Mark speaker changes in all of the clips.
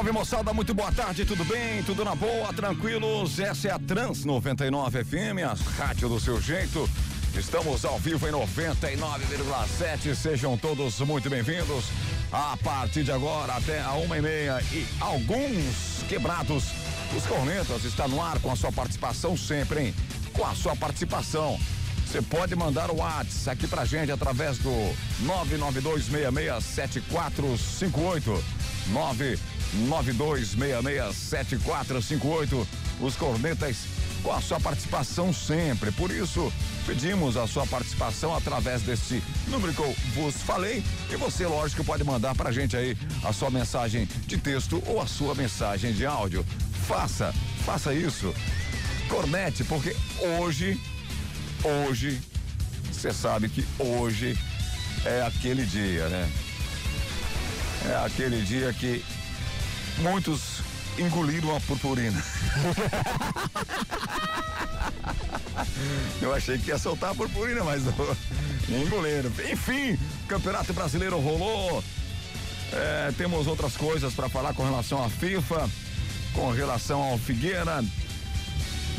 Speaker 1: Salve moçada, muito boa tarde, tudo bem? Tudo na boa, tranquilos? Essa é a Trans 99 FM, a rádio do seu jeito. Estamos ao vivo em 99,7. Sejam todos muito bem-vindos. A partir de agora até a uma e meia e alguns quebrados. Os Cornetas está no ar com a sua participação sempre, hein? Com a sua participação. Você pode mandar o WhatsApp aqui pra gente através do 992667458. 992667458. Os Cornetas com a sua participação sempre. Por isso, pedimos a sua participação através desse número que eu vos falei. E você, lógico, pode mandar pra gente aí a sua mensagem de texto ou a sua mensagem de áudio. Faça, faça isso. Cornete, porque hoje, hoje, você sabe que hoje é aquele dia, né? É aquele dia que muitos engoliram a purpurina. Eu achei que ia soltar a purpurina, mas não. Engoliram. Enfim, Campeonato Brasileiro rolou. É, temos outras coisas para falar com relação à FIFA, com relação ao Figueira,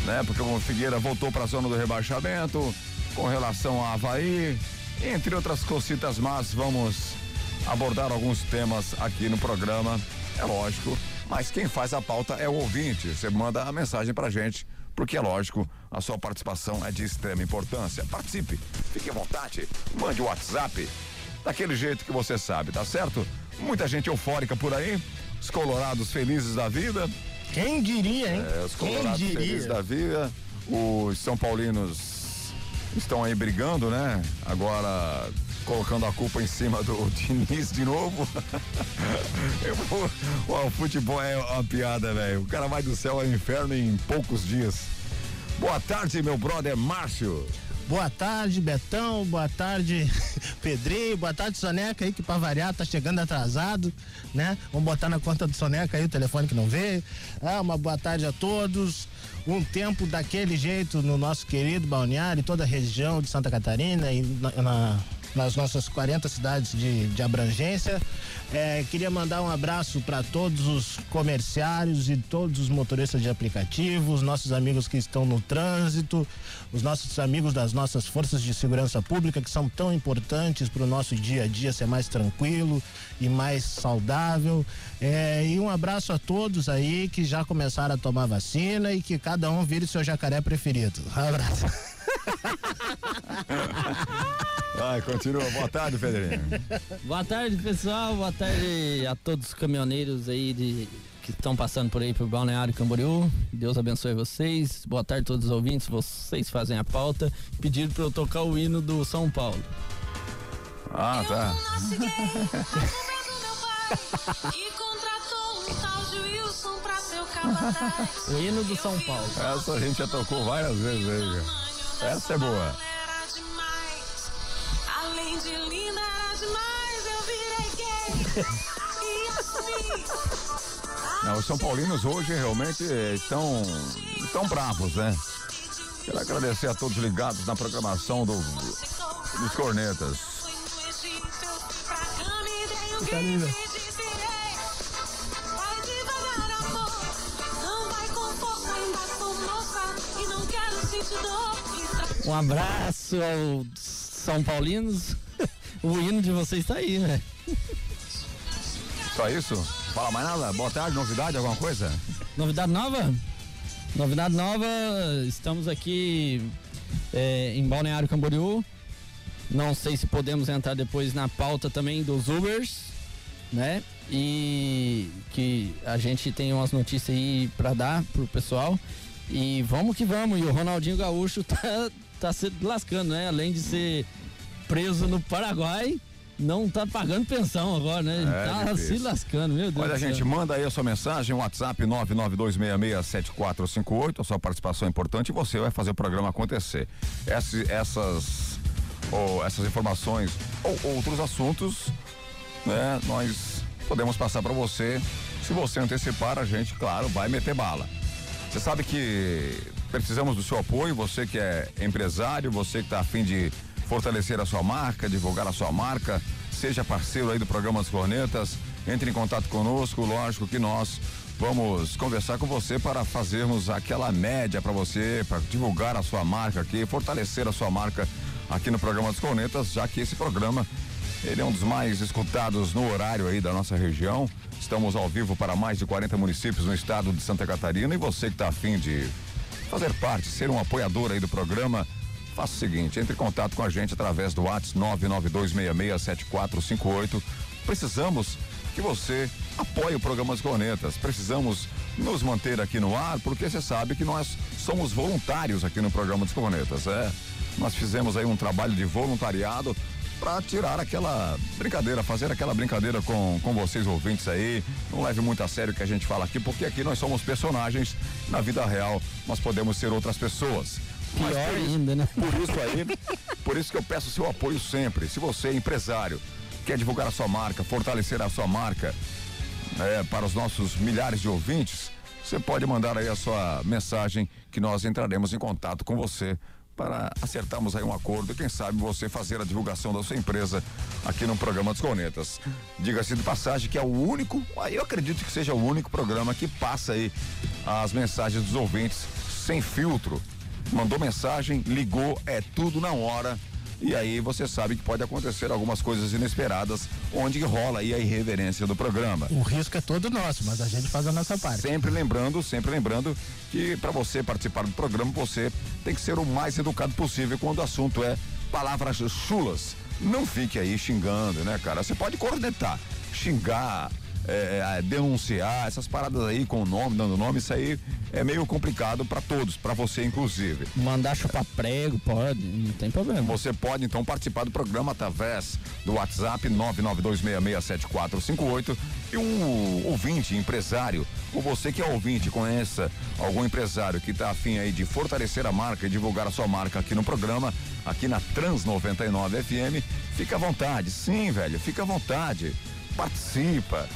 Speaker 1: né? Porque o Figueira voltou para a zona do rebaixamento, com relação ao Havaí, entre outras cositas mas vamos abordar alguns temas aqui no programa, é lógico, mas quem faz a pauta é o ouvinte. Você manda a mensagem pra gente, porque é lógico, a sua participação é de extrema importância. Participe, fique à vontade, mande o WhatsApp, daquele jeito que você sabe, tá certo? Muita gente eufórica por aí, os colorados felizes da vida.
Speaker 2: Quem diria, hein?
Speaker 1: É, os colorados felizes da vida, os São Paulinos estão aí brigando, né? Agora colocando a culpa em cima do Diniz de novo. o futebol é uma piada, velho. O cara vai do céu ao inferno em poucos dias. Boa tarde, meu brother Márcio.
Speaker 2: Boa tarde, Betão. Boa tarde, Pedrinho. Boa tarde, Soneca aí, que pra variar tá chegando atrasado, né? Vamos botar na conta do Soneca aí o telefone que não veio. Ah, uma boa tarde a todos. Um tempo daquele jeito no nosso querido balneário, e toda a região de Santa Catarina e na, na nas nossas 40 cidades de, de abrangência. É, queria mandar um abraço para todos os comerciários e todos os motoristas de aplicativos, nossos amigos que estão no trânsito, os nossos amigos das nossas forças de segurança pública que são tão importantes para o nosso dia a dia ser mais tranquilo e mais saudável. É, e um abraço a todos aí que já começaram a tomar vacina e que cada um vire seu jacaré preferido. Um abraço.
Speaker 1: Vai, continua. Boa tarde, Pedrinho.
Speaker 3: Boa tarde, pessoal. Boa tarde a todos os caminhoneiros aí de, que estão passando por aí pro Balneário Camboriú. Deus abençoe vocês. Boa tarde a todos os ouvintes. Vocês fazem a pauta. Pediram para eu tocar o hino do São Paulo.
Speaker 1: Ah, tá.
Speaker 3: o hino do São Paulo.
Speaker 1: Essa a gente já tocou várias vezes aí. Essa é boa. De linda, era demais, eu virei gay. e assim. Não, os São Paulinos hoje realmente estão, estão bravos, né? Quero agradecer a todos ligados na programação do, dos Cornetas. Tá linda.
Speaker 3: Um abraço aos São Paulinos. O hino de vocês está aí, né?
Speaker 1: Só isso? Fala mais nada? Boa tarde, novidade, alguma coisa?
Speaker 3: Novidade nova? Novidade nova, estamos aqui é, em Balneário Camboriú. Não sei se podemos entrar depois na pauta também dos Ubers, né? E que a gente tem umas notícias aí para dar pro pessoal. E vamos que vamos. E o Ronaldinho Gaúcho tá, tá se lascando, né? Além de ser preso no Paraguai, não tá pagando pensão agora, né? É, tá difícil. se lascando, meu Deus.
Speaker 1: Olha, gente, manda aí a sua mensagem, WhatsApp 992667458, a sua participação é importante e você vai fazer o programa acontecer. Essas, essas, ou essas informações ou outros assuntos, né? Nós podemos passar para você. Se você antecipar, a gente, claro, vai meter bala. Você sabe que precisamos do seu apoio, você que é empresário, você que está afim de fortalecer a sua marca, divulgar a sua marca, seja parceiro aí do programa As Cornetas, entre em contato conosco, lógico que nós vamos conversar com você para fazermos aquela média para você, para divulgar a sua marca aqui, fortalecer a sua marca aqui no programa dos Cornetas, já que esse programa ele é um dos mais escutados no horário aí da nossa região. Estamos ao vivo para mais de 40 municípios no estado de Santa Catarina e você que está afim de fazer parte, ser um apoiador aí do programa, faça o seguinte, entre em contato com a gente através do WhatsApp 992667458. Precisamos que você apoie o programa As Cornetas. Precisamos nos manter aqui no ar, porque você sabe que nós somos voluntários aqui no programa dos Cornetas. É, nós fizemos aí um trabalho de voluntariado para tirar aquela brincadeira, fazer aquela brincadeira com, com vocês ouvintes aí. Não leve muito a sério o que a gente fala aqui, porque aqui nós somos personagens. Na vida real, nós podemos ser outras pessoas.
Speaker 3: Pior por ainda, né?
Speaker 1: Por isso aí, por isso que eu peço seu apoio sempre. Se você é empresário, quer divulgar a sua marca, fortalecer a sua marca é, para os nossos milhares de ouvintes, você pode mandar aí a sua mensagem que nós entraremos em contato com você para acertarmos aí um acordo e quem sabe você fazer a divulgação da sua empresa aqui no programa dos Cornetas. Diga-se de passagem que é o único, aí eu acredito que seja o único programa que passa aí as mensagens dos ouvintes sem filtro. Mandou mensagem, ligou, é tudo na hora e aí você sabe que pode acontecer algumas coisas inesperadas, onde rola aí a irreverência do programa.
Speaker 2: O risco é todo nosso, mas a gente faz a nossa parte.
Speaker 1: Sempre lembrando, sempre lembrando que para você participar do programa, você tem que ser o mais educado possível quando o assunto é palavras chulas. Não fique aí xingando, né, cara? Você pode cornetar, xingar, é, é, denunciar, essas paradas aí com o nome, dando nome, isso aí é meio complicado para todos, para você inclusive.
Speaker 3: Mandar chupar prego, pode, não tem problema.
Speaker 1: Você pode então participar do programa através do WhatsApp 992667458 e um ouvinte, empresário, ou você que é ouvinte, conheça algum empresário que está afim aí de fortalecer a marca e divulgar a sua marca aqui no programa, aqui na Trans 99 FM, fica à vontade. Sim, velho, fica à vontade. Participa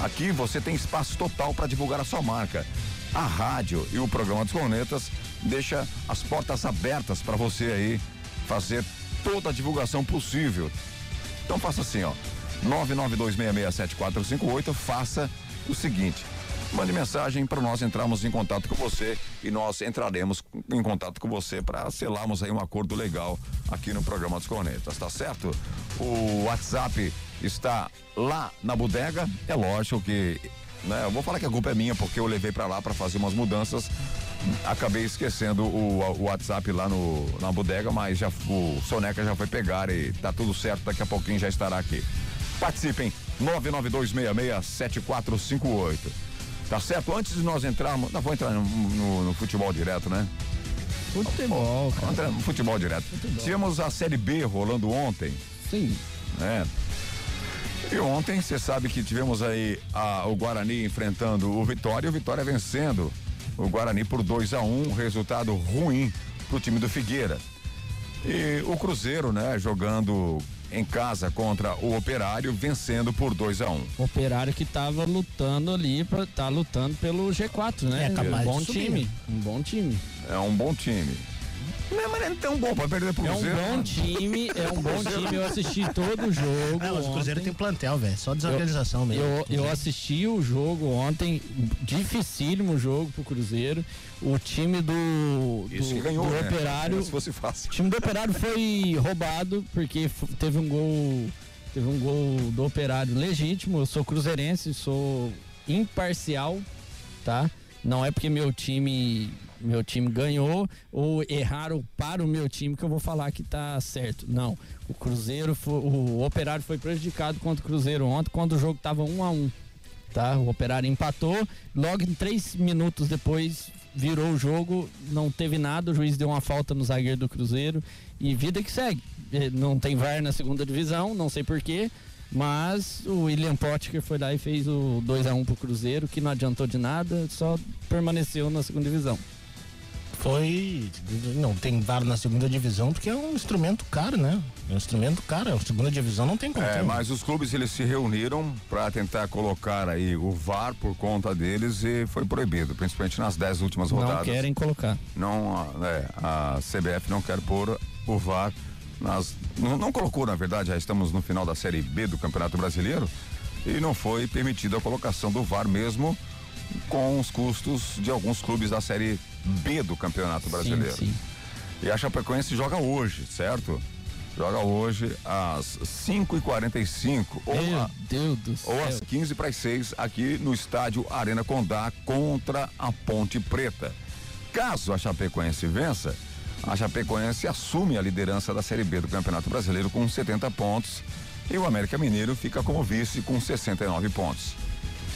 Speaker 1: Aqui você tem espaço total para divulgar a sua marca. A rádio e o programa dos Cornetas deixa as portas abertas para você aí fazer toda a divulgação possível. Então faça assim, ó. 992667458, faça o seguinte: mande mensagem para nós entrarmos em contato com você e nós entraremos em contato com você para selarmos aí um acordo legal aqui no programa dos Cornetas, tá certo? O WhatsApp está lá na bodega. É lógico que, né, eu vou falar que a culpa é minha porque eu levei para lá para fazer umas mudanças. Acabei esquecendo o, o, WhatsApp lá no, na bodega, mas já o Soneca já foi pegar e tá tudo certo, daqui a pouquinho já estará aqui. Participem, 992667458. Tá certo? Antes de nós entrarmos, nós vamos entrar no, no, no futebol direto, né?
Speaker 3: Futebol, cara.
Speaker 1: Futebol direto. Futebol. Tivemos a Série B rolando ontem.
Speaker 3: Sim.
Speaker 1: É. E ontem, você sabe que tivemos aí a, o Guarani enfrentando o Vitória e o Vitória vencendo o Guarani por 2 a 1 um, resultado ruim pro time do Figueira. E o Cruzeiro, né, jogando em casa contra o Operário, vencendo por 2 a 1 um.
Speaker 3: Operário que estava lutando ali, para tá lutando pelo G4, né?
Speaker 2: É,
Speaker 3: um bom time. Um bom time.
Speaker 1: É um bom time. Não, mas é tão bom pra perder pro Cruzeiro.
Speaker 3: É um bom time, é um bom time. Eu assisti todo o jogo. É,
Speaker 2: mas o Cruzeiro tem plantel, velho. Só desorganização
Speaker 3: eu,
Speaker 2: mesmo.
Speaker 3: Eu, eu assisti o jogo ontem, dificílimo jogo pro Cruzeiro. O time do, do,
Speaker 1: Isso que ganhou,
Speaker 3: do
Speaker 1: né?
Speaker 3: Operário.
Speaker 1: Se fosse fácil.
Speaker 3: O time do Operário foi roubado porque teve um gol. Teve um gol do Operário legítimo. Eu sou cruzeirense, sou imparcial, tá? Não é porque meu time meu time ganhou ou erraram para o meu time que eu vou falar que tá certo. Não. O Cruzeiro, foi, o Operário foi prejudicado contra o Cruzeiro ontem, quando o jogo tava um a um. Tá? O Operário empatou, logo em três minutos depois virou o jogo, não teve nada, o juiz deu uma falta no zagueiro do Cruzeiro e vida que segue. Eh, não tem VAR na segunda divisão, não sei porquê. Mas o William Potker foi lá e fez o 2 a 1 um pro Cruzeiro, que não adiantou de nada, só permaneceu na segunda divisão
Speaker 2: foi. Não tem VAR na segunda divisão porque é um instrumento caro, né? É um instrumento caro. A segunda divisão não tem como.
Speaker 1: É, mas os clubes eles se reuniram para tentar colocar aí o VAR por conta deles e foi proibido, principalmente nas dez últimas rodadas.
Speaker 3: Não querem colocar.
Speaker 1: Não, é, a CBF não quer pôr o VAR nas. Não, não colocou, na verdade, já estamos no final da Série B do Campeonato Brasileiro. e não foi permitida a colocação do VAR mesmo com os custos de alguns clubes da Série B do Campeonato Brasileiro.
Speaker 3: Sim, sim.
Speaker 1: E a Chapecoense joga hoje, certo? Joga hoje às 5h45 ou,
Speaker 3: Meu
Speaker 1: a-
Speaker 3: Deus do céu.
Speaker 1: ou às 15 para as 6 aqui no estádio Arena Condá contra a Ponte Preta. Caso a Chapecoense vença, a Chapecoense assume a liderança da Série B do Campeonato Brasileiro com 70 pontos e o América Mineiro fica como vice com 69 pontos.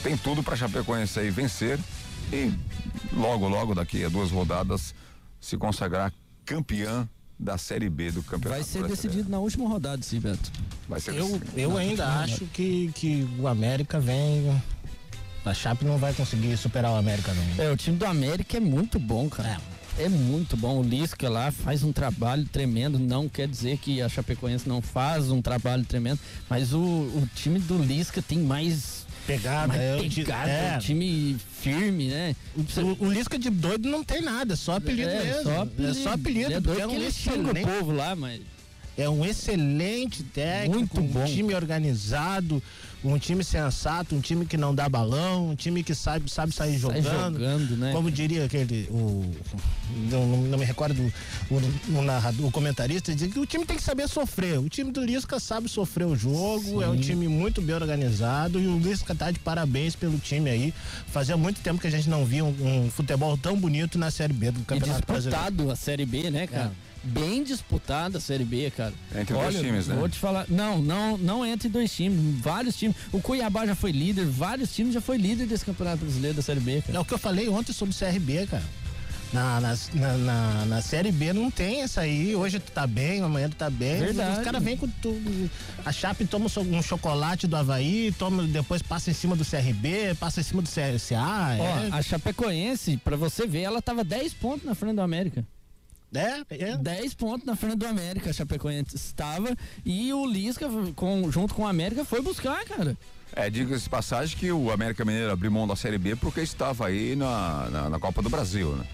Speaker 1: Tem tudo para a Chapecoense aí vencer e logo, logo daqui a duas rodadas se consagrar campeã da Série B do Campeonato
Speaker 3: Vai ser
Speaker 1: Brasileiro.
Speaker 3: decidido na última rodada, sim, Beto.
Speaker 1: Vai ser
Speaker 2: Eu,
Speaker 1: decidido.
Speaker 2: eu ainda
Speaker 3: não,
Speaker 2: acho que, que o América vem. A Chape não vai conseguir superar o América, não.
Speaker 3: É, o time do América é muito bom, cara. É muito bom. O Lisca lá faz um trabalho tremendo. Não quer dizer que a Chapecoense não faz um trabalho tremendo, mas o, o time do Lisca tem mais,
Speaker 2: Pegada,
Speaker 3: mais
Speaker 2: é,
Speaker 3: pegada,
Speaker 2: é.
Speaker 3: um time firme, né?
Speaker 2: O, o Lisca de doido não tem nada, é só apelido
Speaker 3: é,
Speaker 2: mesmo.
Speaker 3: Só apelido.
Speaker 2: É só apelido.
Speaker 3: Ele é doido
Speaker 2: é
Speaker 3: que
Speaker 2: um
Speaker 3: ele xinga o povo lá, mas
Speaker 2: é um excelente técnico,
Speaker 3: Muito bom.
Speaker 2: um time organizado, um time sensato, um time que não dá balão, um time que sabe, sabe sair
Speaker 3: sai
Speaker 2: jogando.
Speaker 3: jogando, né?
Speaker 2: Como diria aquele, o, não, não- me recordo o, o narrador, o comentarista, dizia que o time tem que saber sofrer. O time do Lisca sabe sofrer o jogo, é um
Speaker 3: Sim.
Speaker 2: time muito bem organizado e o Lisca tá de parabéns pelo time aí. Fazia muito tempo que a gente não via um, um futebol tão bonito na Série B do
Speaker 3: E
Speaker 2: Campeonato Brasileiro.
Speaker 3: disputado a Série B, né, cara? Bem disputada a Série B, cara.
Speaker 1: Entre dois times, né?
Speaker 3: Vou te falar. Não, não, não entre dois times. Vários times. O Cuiabá já foi líder, vários times já foi líder desse Campeonato Brasileiro da Série B, cara.
Speaker 2: É o que eu falei ontem sobre o CRB, cara. Na, na, na, na- na Série B não tem essa aí. Hoje tu tá bem, amanhã tu tá bem.
Speaker 3: Verdade.
Speaker 2: Os caras vêm com tu, a Chape toma um um chocolate do Havaí, toma, depois passa em cima do CRB, passa em cima do CSA.
Speaker 3: Ó,
Speaker 2: é,
Speaker 3: a Chapecoense, pra você ver, ela tava 10 pontos na frente do América.
Speaker 2: É, é.
Speaker 3: 10 pontos na frente do América, a Chapecoense estava. E o Lisca, com, junto com o América, foi buscar, cara.
Speaker 1: É, diga-se de passagem que o América Mineiro abriu mão da Série B porque estava aí na, na, na Copa do Brasil, né?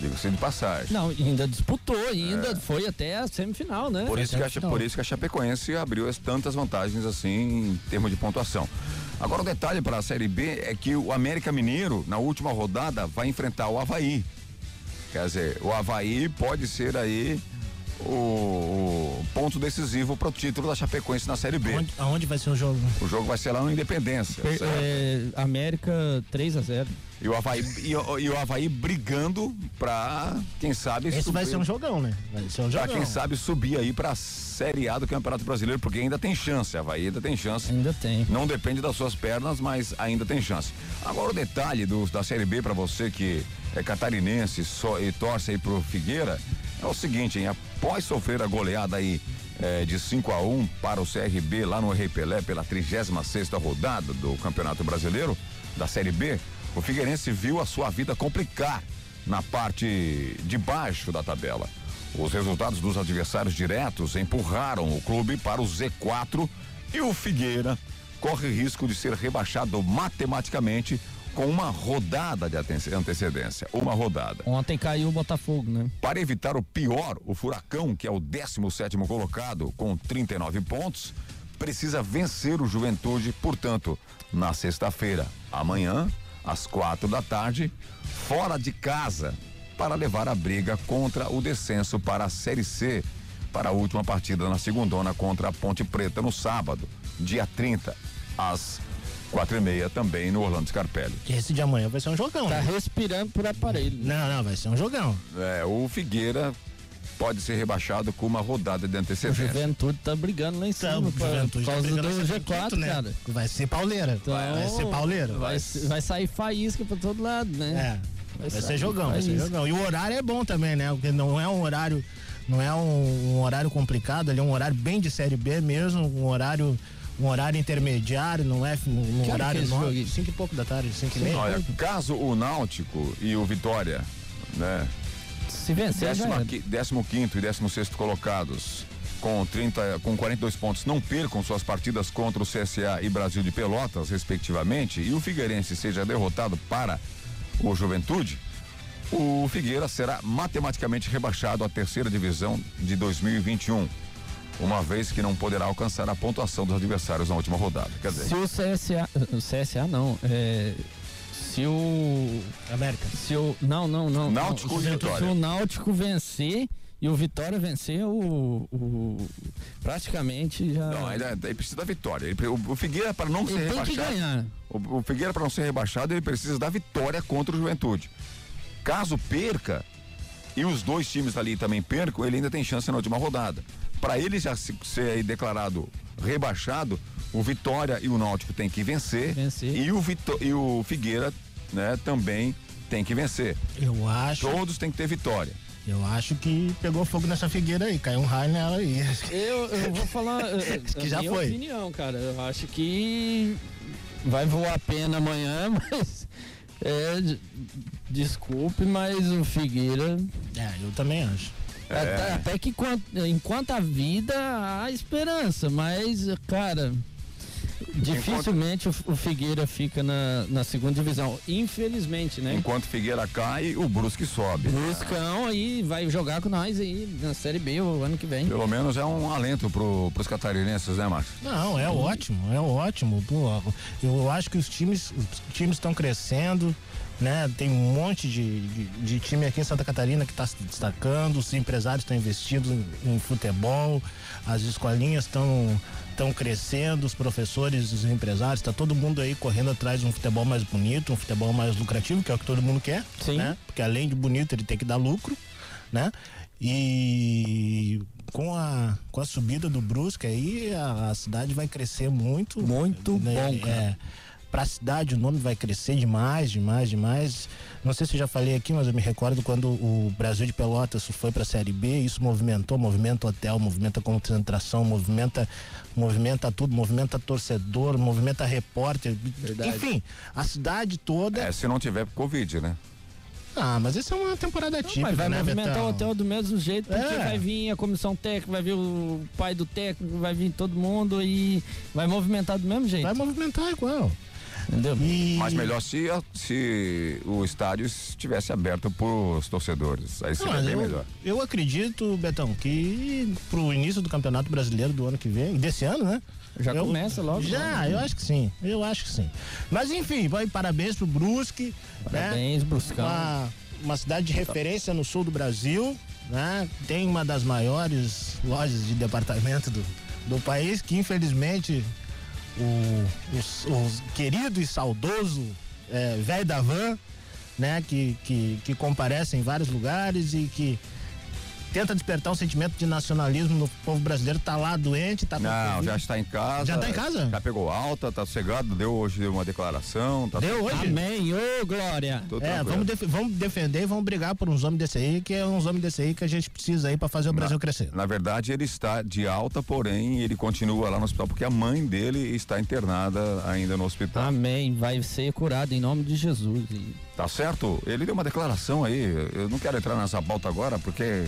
Speaker 1: Diga-se de passagem.
Speaker 3: Não, ainda disputou, ainda foi até a semifinal, né?
Speaker 1: É. Por isso, que
Speaker 3: Até
Speaker 1: a, por isso que a Chapecoense abriu as tantas vantagens assim em termos de pontuação. Agora o detalhe para a Série B é que o América Mineiro, na última rodada, vai enfrentar o Havaí. Quer dizer, o Havaí pode ser aí o, o ponto decisivo para o título da Chapecoense na Série B.
Speaker 2: Aonde, aonde vai ser o jogo?
Speaker 1: O jogo vai ser lá no Independência.
Speaker 3: Per- é, América 3 a 0
Speaker 1: E o Havaí, e, e o Havaí brigando pra, quem sabe,
Speaker 2: Esse vai
Speaker 1: subir-
Speaker 2: ser um jogão, né? Vai ser um
Speaker 1: pra
Speaker 2: jogão.
Speaker 1: quem sabe subir aí pra Série A do Campeonato Brasileiro, porque ainda tem chance, a Havaí ainda tem chance.
Speaker 3: Ainda tem.
Speaker 1: Não depende das suas pernas, mas ainda tem chance. Agora o detalhe do, da Série B pra você que é catarinense só, e torce aí pro Figueira é o seguinte, hein? Após sofrer a goleada aí eh, de 5 a 1 para o CRB lá no Rei Pelé pela 36 sexta rodada do Campeonato Brasileiro da Série B, o Figueirense viu a sua vida complicar na parte de baixo da tabela. Os resultados dos adversários diretos empurraram o clube para o Z4 e o Figueira corre risco de ser rebaixado matematicamente com uma rodada de ante- antecedência. Uma rodada.
Speaker 3: Ontem caiu o Botafogo, né?
Speaker 1: Para evitar o pior, o Furacão, que é o 17 colocado com 39 pontos, precisa vencer o Juventude, portanto, na sexta-feira, amanhã, às quatro da tarde, fora de casa, para levar a briga contra o descenso para a Série C, para a última partida na segundona contra a Ponte Preta no sábado, dia 30, às quatro e meia, também no Orlando Scarpelli.
Speaker 2: Esse de amanhã vai ser um jogão.
Speaker 3: Tá
Speaker 2: né?
Speaker 3: respirando por aparelho.
Speaker 2: Não, não, vai ser um jogão.
Speaker 1: É, o Figueira pode ser rebaixado com uma rodada de
Speaker 3: O
Speaker 1: antecedência.
Speaker 3: Juventude tá brigando lá em cima
Speaker 2: Então,
Speaker 3: por,
Speaker 2: Juventude
Speaker 3: por
Speaker 2: tá
Speaker 3: causa do
Speaker 2: brigando pra ser
Speaker 3: G4,
Speaker 2: quinto, né?
Speaker 3: cara.
Speaker 2: Vai ser pauleira.
Speaker 3: Então,
Speaker 2: vai ser pauleira.
Speaker 3: Vai, vai sair faísca pra todo lado, né?
Speaker 2: É. Vai,
Speaker 3: Vai
Speaker 2: ser
Speaker 3: sair
Speaker 2: jogão, vai ser jogão. E o horário é bom também, né? Porque não é um horário, não é um, um horário complicado, ali é um horário bem de série B mesmo, um horário, um horário intermediário, não é um, um
Speaker 3: Que
Speaker 2: horário
Speaker 3: que é esse
Speaker 2: nove-
Speaker 3: jogo aí?
Speaker 2: cinco e pouco da tarde, cinco e meia.
Speaker 1: Olha, caso o Náutico e o Vitória, né,
Speaker 3: Se vencer, já era.
Speaker 1: 15 e 16 colocados, com 30, com 42 pontos, não percam suas partidas contra o CSA e Brasil de Pelotas, respectivamente, e o Figueirense seja derrotado para o Juventude, o Figueira será matematicamente rebaixado à terceira divisão de 2021. Uma vez que não poderá alcançar a pontuação dos adversários na última rodada. Quer dizer,
Speaker 3: Se o CSA. O CSA não. É, se o.
Speaker 2: América.
Speaker 3: Se o. Não, não, não.
Speaker 1: Náutico
Speaker 3: não,
Speaker 1: e
Speaker 3: se,
Speaker 1: Vitória.
Speaker 3: se o Náutico vencer e o Vitória vencer, o. o praticamente já.
Speaker 1: não, ainda ele precisa da vitória. Ele, o, o Figueira, para não ser
Speaker 3: ele tem que
Speaker 1: rebaixado. O, o Figueira, para não ser rebaixado, ele precisa da vitória contra o Juventude. Caso perca, e os dois times ali também percam, ele ainda tem chance na última rodada. Para ele já se- ser aí declarado rebaixado, o Vitória e o Náutico tem que vencer,
Speaker 3: Vencer.
Speaker 1: E, o Vitó- e o Figueira né, também tem que vencer.
Speaker 2: Eu acho,
Speaker 1: Todos têm que ter vitória.
Speaker 2: eu acho que pegou fogo nessa figueira aí, caiu um raio nela aí.
Speaker 3: Eu, eu vou falar. eh,
Speaker 2: Que
Speaker 3: a
Speaker 2: já
Speaker 3: minha
Speaker 2: foi.
Speaker 3: opinião, cara. Eu acho que vai voar a pena amanhã, mas. É, de- desculpe, mas o Figueira.
Speaker 2: É, eu também acho.
Speaker 1: É.
Speaker 3: Até, até que enquanto, enquanto a vida há esperança, mas, cara. Dificilmente o, o Figueira fica na, na segunda divisão. Infelizmente, né?
Speaker 1: Enquanto Figueira cai, o Brusque sobe.
Speaker 3: Bruscão aí vai jogar com nós aí na Série B o ano que vem.
Speaker 1: Pelo menos é um alento pro, pros catarinenses, né, Márcio?
Speaker 2: Não, é ótimo, é ótimo. Pô, eu acho que os times os times estão crescendo, né? Tem um monte de, de, de time aqui em Santa Catarina que está se destacando, os empresários estão investindo em, em futebol, as escolinhas estão estão crescendo, os professores, os empresários, está todo mundo aí correndo atrás de um futebol mais bonito, um futebol mais lucrativo, que é o que todo mundo quer,
Speaker 3: Sim.
Speaker 2: né? Porque além de bonito, ele tem que dar lucro, né? E com a, com a subida do Brusque aí, a, a cidade vai crescer muito.
Speaker 3: Muito bom, cara.
Speaker 2: É, pra cidade o nome vai crescer demais, demais, demais. Não sei se eu já falei aqui, mas eu me recordo quando o Brasil de Pelotas foi pra Série B, isso movimentou, movimenta hotel, movimenta concentração, movimenta, movimenta tudo, movimenta torcedor, movimenta repórter.
Speaker 3: Verdade.
Speaker 2: Enfim, a cidade toda.
Speaker 1: É, se não tiver Covid, né?
Speaker 2: Ah, mas isso é uma temporada típica,
Speaker 3: Mas vai
Speaker 2: né,
Speaker 3: movimentar
Speaker 2: Betão?
Speaker 3: o hotel do mesmo jeito, porque
Speaker 2: É.
Speaker 3: vai vir a comissão técnica, vai vir o pai do técnico, vai vir todo mundo e vai movimentar do mesmo jeito.
Speaker 2: Vai movimentar igual.
Speaker 3: Entendeu?
Speaker 2: E...
Speaker 1: Mas melhor se, se o estádio estivesse aberto para os torcedores. Aí
Speaker 2: Não,
Speaker 1: seria
Speaker 2: mas
Speaker 1: bem
Speaker 2: eu,
Speaker 1: melhor.
Speaker 2: eu acredito, Betão, que pro início do Campeonato Brasileiro do ano que vem, desse ano, né?
Speaker 3: Já
Speaker 2: Eu-
Speaker 3: começa logo.
Speaker 2: Já,
Speaker 3: logo.
Speaker 2: eu acho que sim. Eu acho que sim. Mas enfim, vai parabéns pro Brusque, né?
Speaker 3: Parabéns, Bruscão.
Speaker 2: Uma, uma cidade de referência no sul do Brasil, né? Tem uma das maiores lojas de departamento do, do país, que infelizmente o, os- os querido e saudoso é, velho da van, né? Que, que, que comparece em vários lugares e que tenta despertar um sentimento de nacionalismo no povo brasileiro, tá lá doente, tá
Speaker 1: Não, já está em casa.
Speaker 2: Já tá em casa?
Speaker 1: Já pegou alta, tá sossegado, deu hoje uma declaração. Tá
Speaker 2: Deu hoje?
Speaker 3: Amém, ô Glória.
Speaker 1: Tô
Speaker 2: É,
Speaker 1: tranquilo.
Speaker 2: vamos, def- vamos defender e vamos brigar por uns homens desse aí, que é uns homens desse aí que a gente precisa aí pra fazer o Brasil crescer.
Speaker 1: Na verdade, ele está de alta, porém, ele continua lá no hospital, porque a mãe dele está internada ainda no hospital.
Speaker 3: Amém. Vai ser curado em nome de Jesus.
Speaker 1: Tá certo? Ele deu uma declaração aí. Eu não quero entrar nessa pauta agora, porque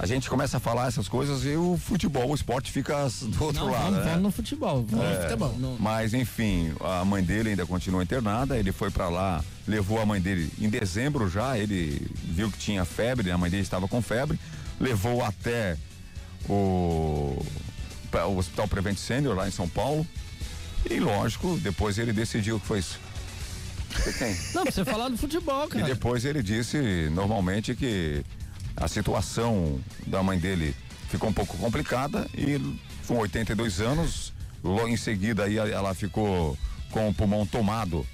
Speaker 1: a gente começa a falar essas coisas e o futebol, o esporte fica do outro
Speaker 3: Não,
Speaker 1: lado.
Speaker 3: vamos,
Speaker 1: né?
Speaker 3: vamos no futebol. Vamos no futebol. No-
Speaker 1: Mas enfim, a mãe dele ainda continua internada, ele foi pra lá, levou a mãe dele em dezembro já, ele viu que tinha febre, a mãe dele estava com febre, levou até o, o Hospital Prevent Senior lá em São Paulo. E lógico, depois ele decidiu que foi isso. Você tem.
Speaker 3: Não, pra você falar do futebol,
Speaker 1: E
Speaker 3: cara.
Speaker 1: depois ele disse normalmente que a situação da mãe dele ficou um pouco complicada e com 82 anos, logo em seguida aí ela ficou com o pulmão tomado,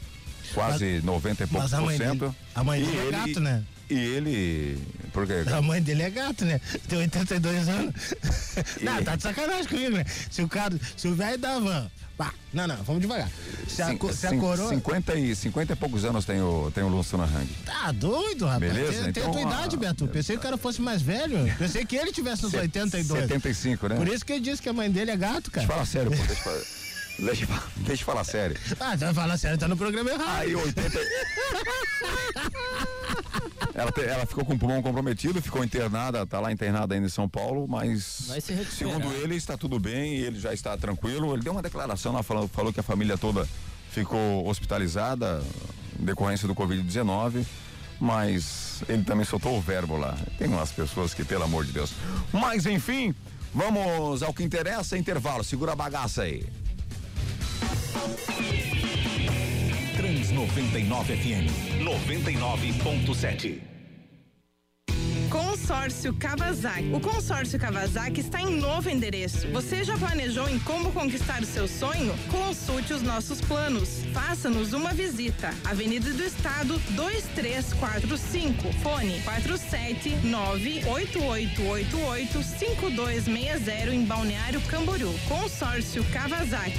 Speaker 1: quase 90 e poucos
Speaker 2: Mas a mãe
Speaker 1: por cento.
Speaker 2: dele- a mãe
Speaker 1: E
Speaker 2: dele é gato, né?
Speaker 1: E ele. Por quê?
Speaker 2: A mãe dele é gato, né? Tem 82 anos. Não, tá de sacanagem comigo, né? Se o cara, se o velho da van. Pá, não, não, vamos devagar. Se a,
Speaker 1: Cin-
Speaker 2: se a coroa.
Speaker 1: 50 e, 50 e poucos anos tem o, tem o Lúcio Hang.
Speaker 2: Tá doido, rapaz.
Speaker 1: Beleza,
Speaker 2: Tem, tem a
Speaker 1: então,
Speaker 2: tua
Speaker 1: a-
Speaker 2: idade, Beto. Pensei que o cara fosse mais velho. Pensei que ele tivesse uns 82.
Speaker 1: 75, né?
Speaker 2: Por isso que ele disse que a mãe dele é gato, cara.
Speaker 1: Fala sério, pô, deixa, eu falar- deixa, deixa eu falar sério.
Speaker 2: Ah, vai falar sério, tá no programa errado.
Speaker 1: Aí 80. ela, te- ela ficou com o pulmão comprometido, ficou internada, tá lá internada ainda em São Paulo, mas
Speaker 3: se
Speaker 1: segundo ele está tudo bem, ele já está tranquilo. Ele deu uma declaração lá falando, falou que a família toda ficou hospitalizada em decorrência do Covid-19. Mas ele também soltou o verbo lá. Tem umas pessoas que, pelo amor de Deus. Mas enfim, Vamos ao que interessa, intervalo. Segura a bagaça aí.
Speaker 4: Trans 99 FM 99.7
Speaker 5: Consórcio Kawasaki. O Consórcio Kawasaki está em novo endereço. Você já planejou em como conquistar o seu sonho? Consulte os nossos planos. Faça-nos uma visita. Avenida do Estado 2345. Fone 47988885260 em Balneário Camboriú. Consórcio Kawasaki.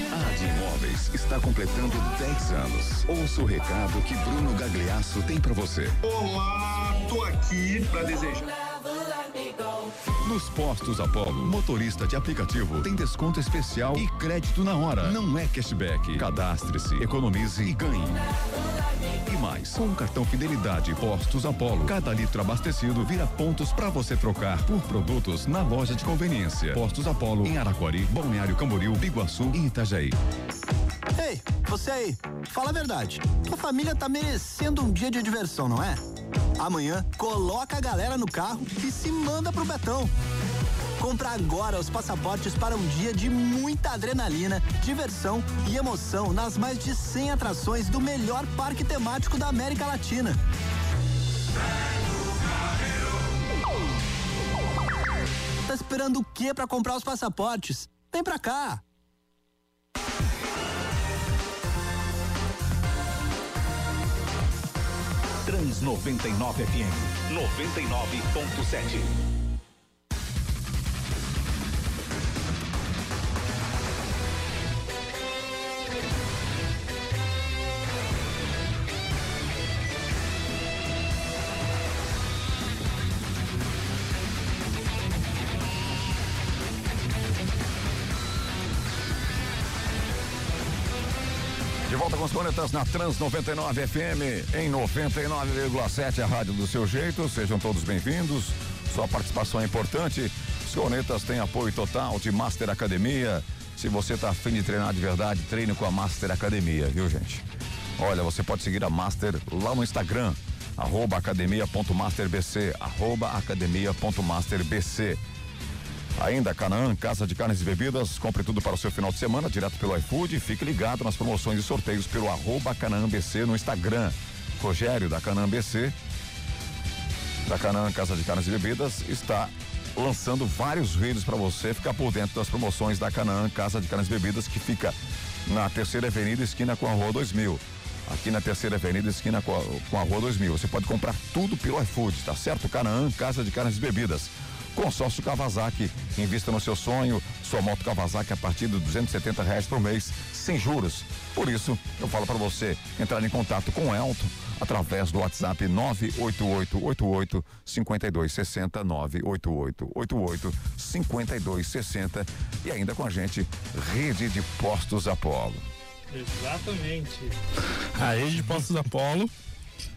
Speaker 4: Imóveis está completando 10 anos. Ouça o recado que Bruno Gagliasso tem para você.
Speaker 6: Olá, tô aqui para desejar.
Speaker 4: Nos postos Apollo, motorista de aplicativo tem desconto especial e crédito na hora. Não é cashback. Cadastre-se, economize e ganhe. E mais, com o cartão Fidelidade Postos Apollo, cada litro abastecido vira pontos para você trocar por produtos na loja de conveniência. Postos Apollo em Araquari, Balneário Camboriú, Biguaçu e Itajaí.
Speaker 7: Ei, você aí, fala a verdade. Tua família tá merecendo um dia de diversão, não é? Amanhã, coloca a galera no carro e se manda pro Betão. Compra agora os passaportes para um dia de muita adrenalina, diversão e emoção nas mais de 100 atrações do melhor parque temático da América Latina. Tá esperando o que para comprar os passaportes? Vem pra cá!
Speaker 4: Trans 99 FM 99.7.
Speaker 1: cornetas na Trans 99 FM em 99,7, a rádio do seu jeito. Sejam todos bem-vindos. Sua participação é importante. Os cornetas têm apoio total de Master Academia. Se você está afim de treinar de verdade, treine com a Master Academia, viu, gente? Olha, você pode seguir a Master lá no Instagram, arroba academia.masterbc, arroba academia.masterbc. Ainda Canaã, Casa de Carnes e Bebidas, compre tudo para o seu final de semana direto pelo iFood. Fique ligado nas promoções e sorteios pelo arroba Canaã BC no Instagram. Rogério da Canaã BC, da Canaã Casa de Carnes e Bebidas, está lançando vários vídeos para você ficar por dentro das promoções da Canaã Casa de Carnes e Bebidas, que fica na Terceira Avenida, esquina com a Rua 2000. Aqui na Terceira Avenida, esquina com a, com a Rua 2000. Você pode comprar tudo pelo iFood, tá certo? Canaã Casa de Carnes e Bebidas. Consórcio Kawasaki. Invista no seu sonho. Sua moto Kawasaki a partir de 270 reais por mês, sem juros. Por isso, eu falo para você entrar em contato com o Elton através do WhatsApp 98888 5260 98888 5260 e ainda com a gente Rede de Postos Apolo.
Speaker 8: Exatamente. A Rede de Postos Apolo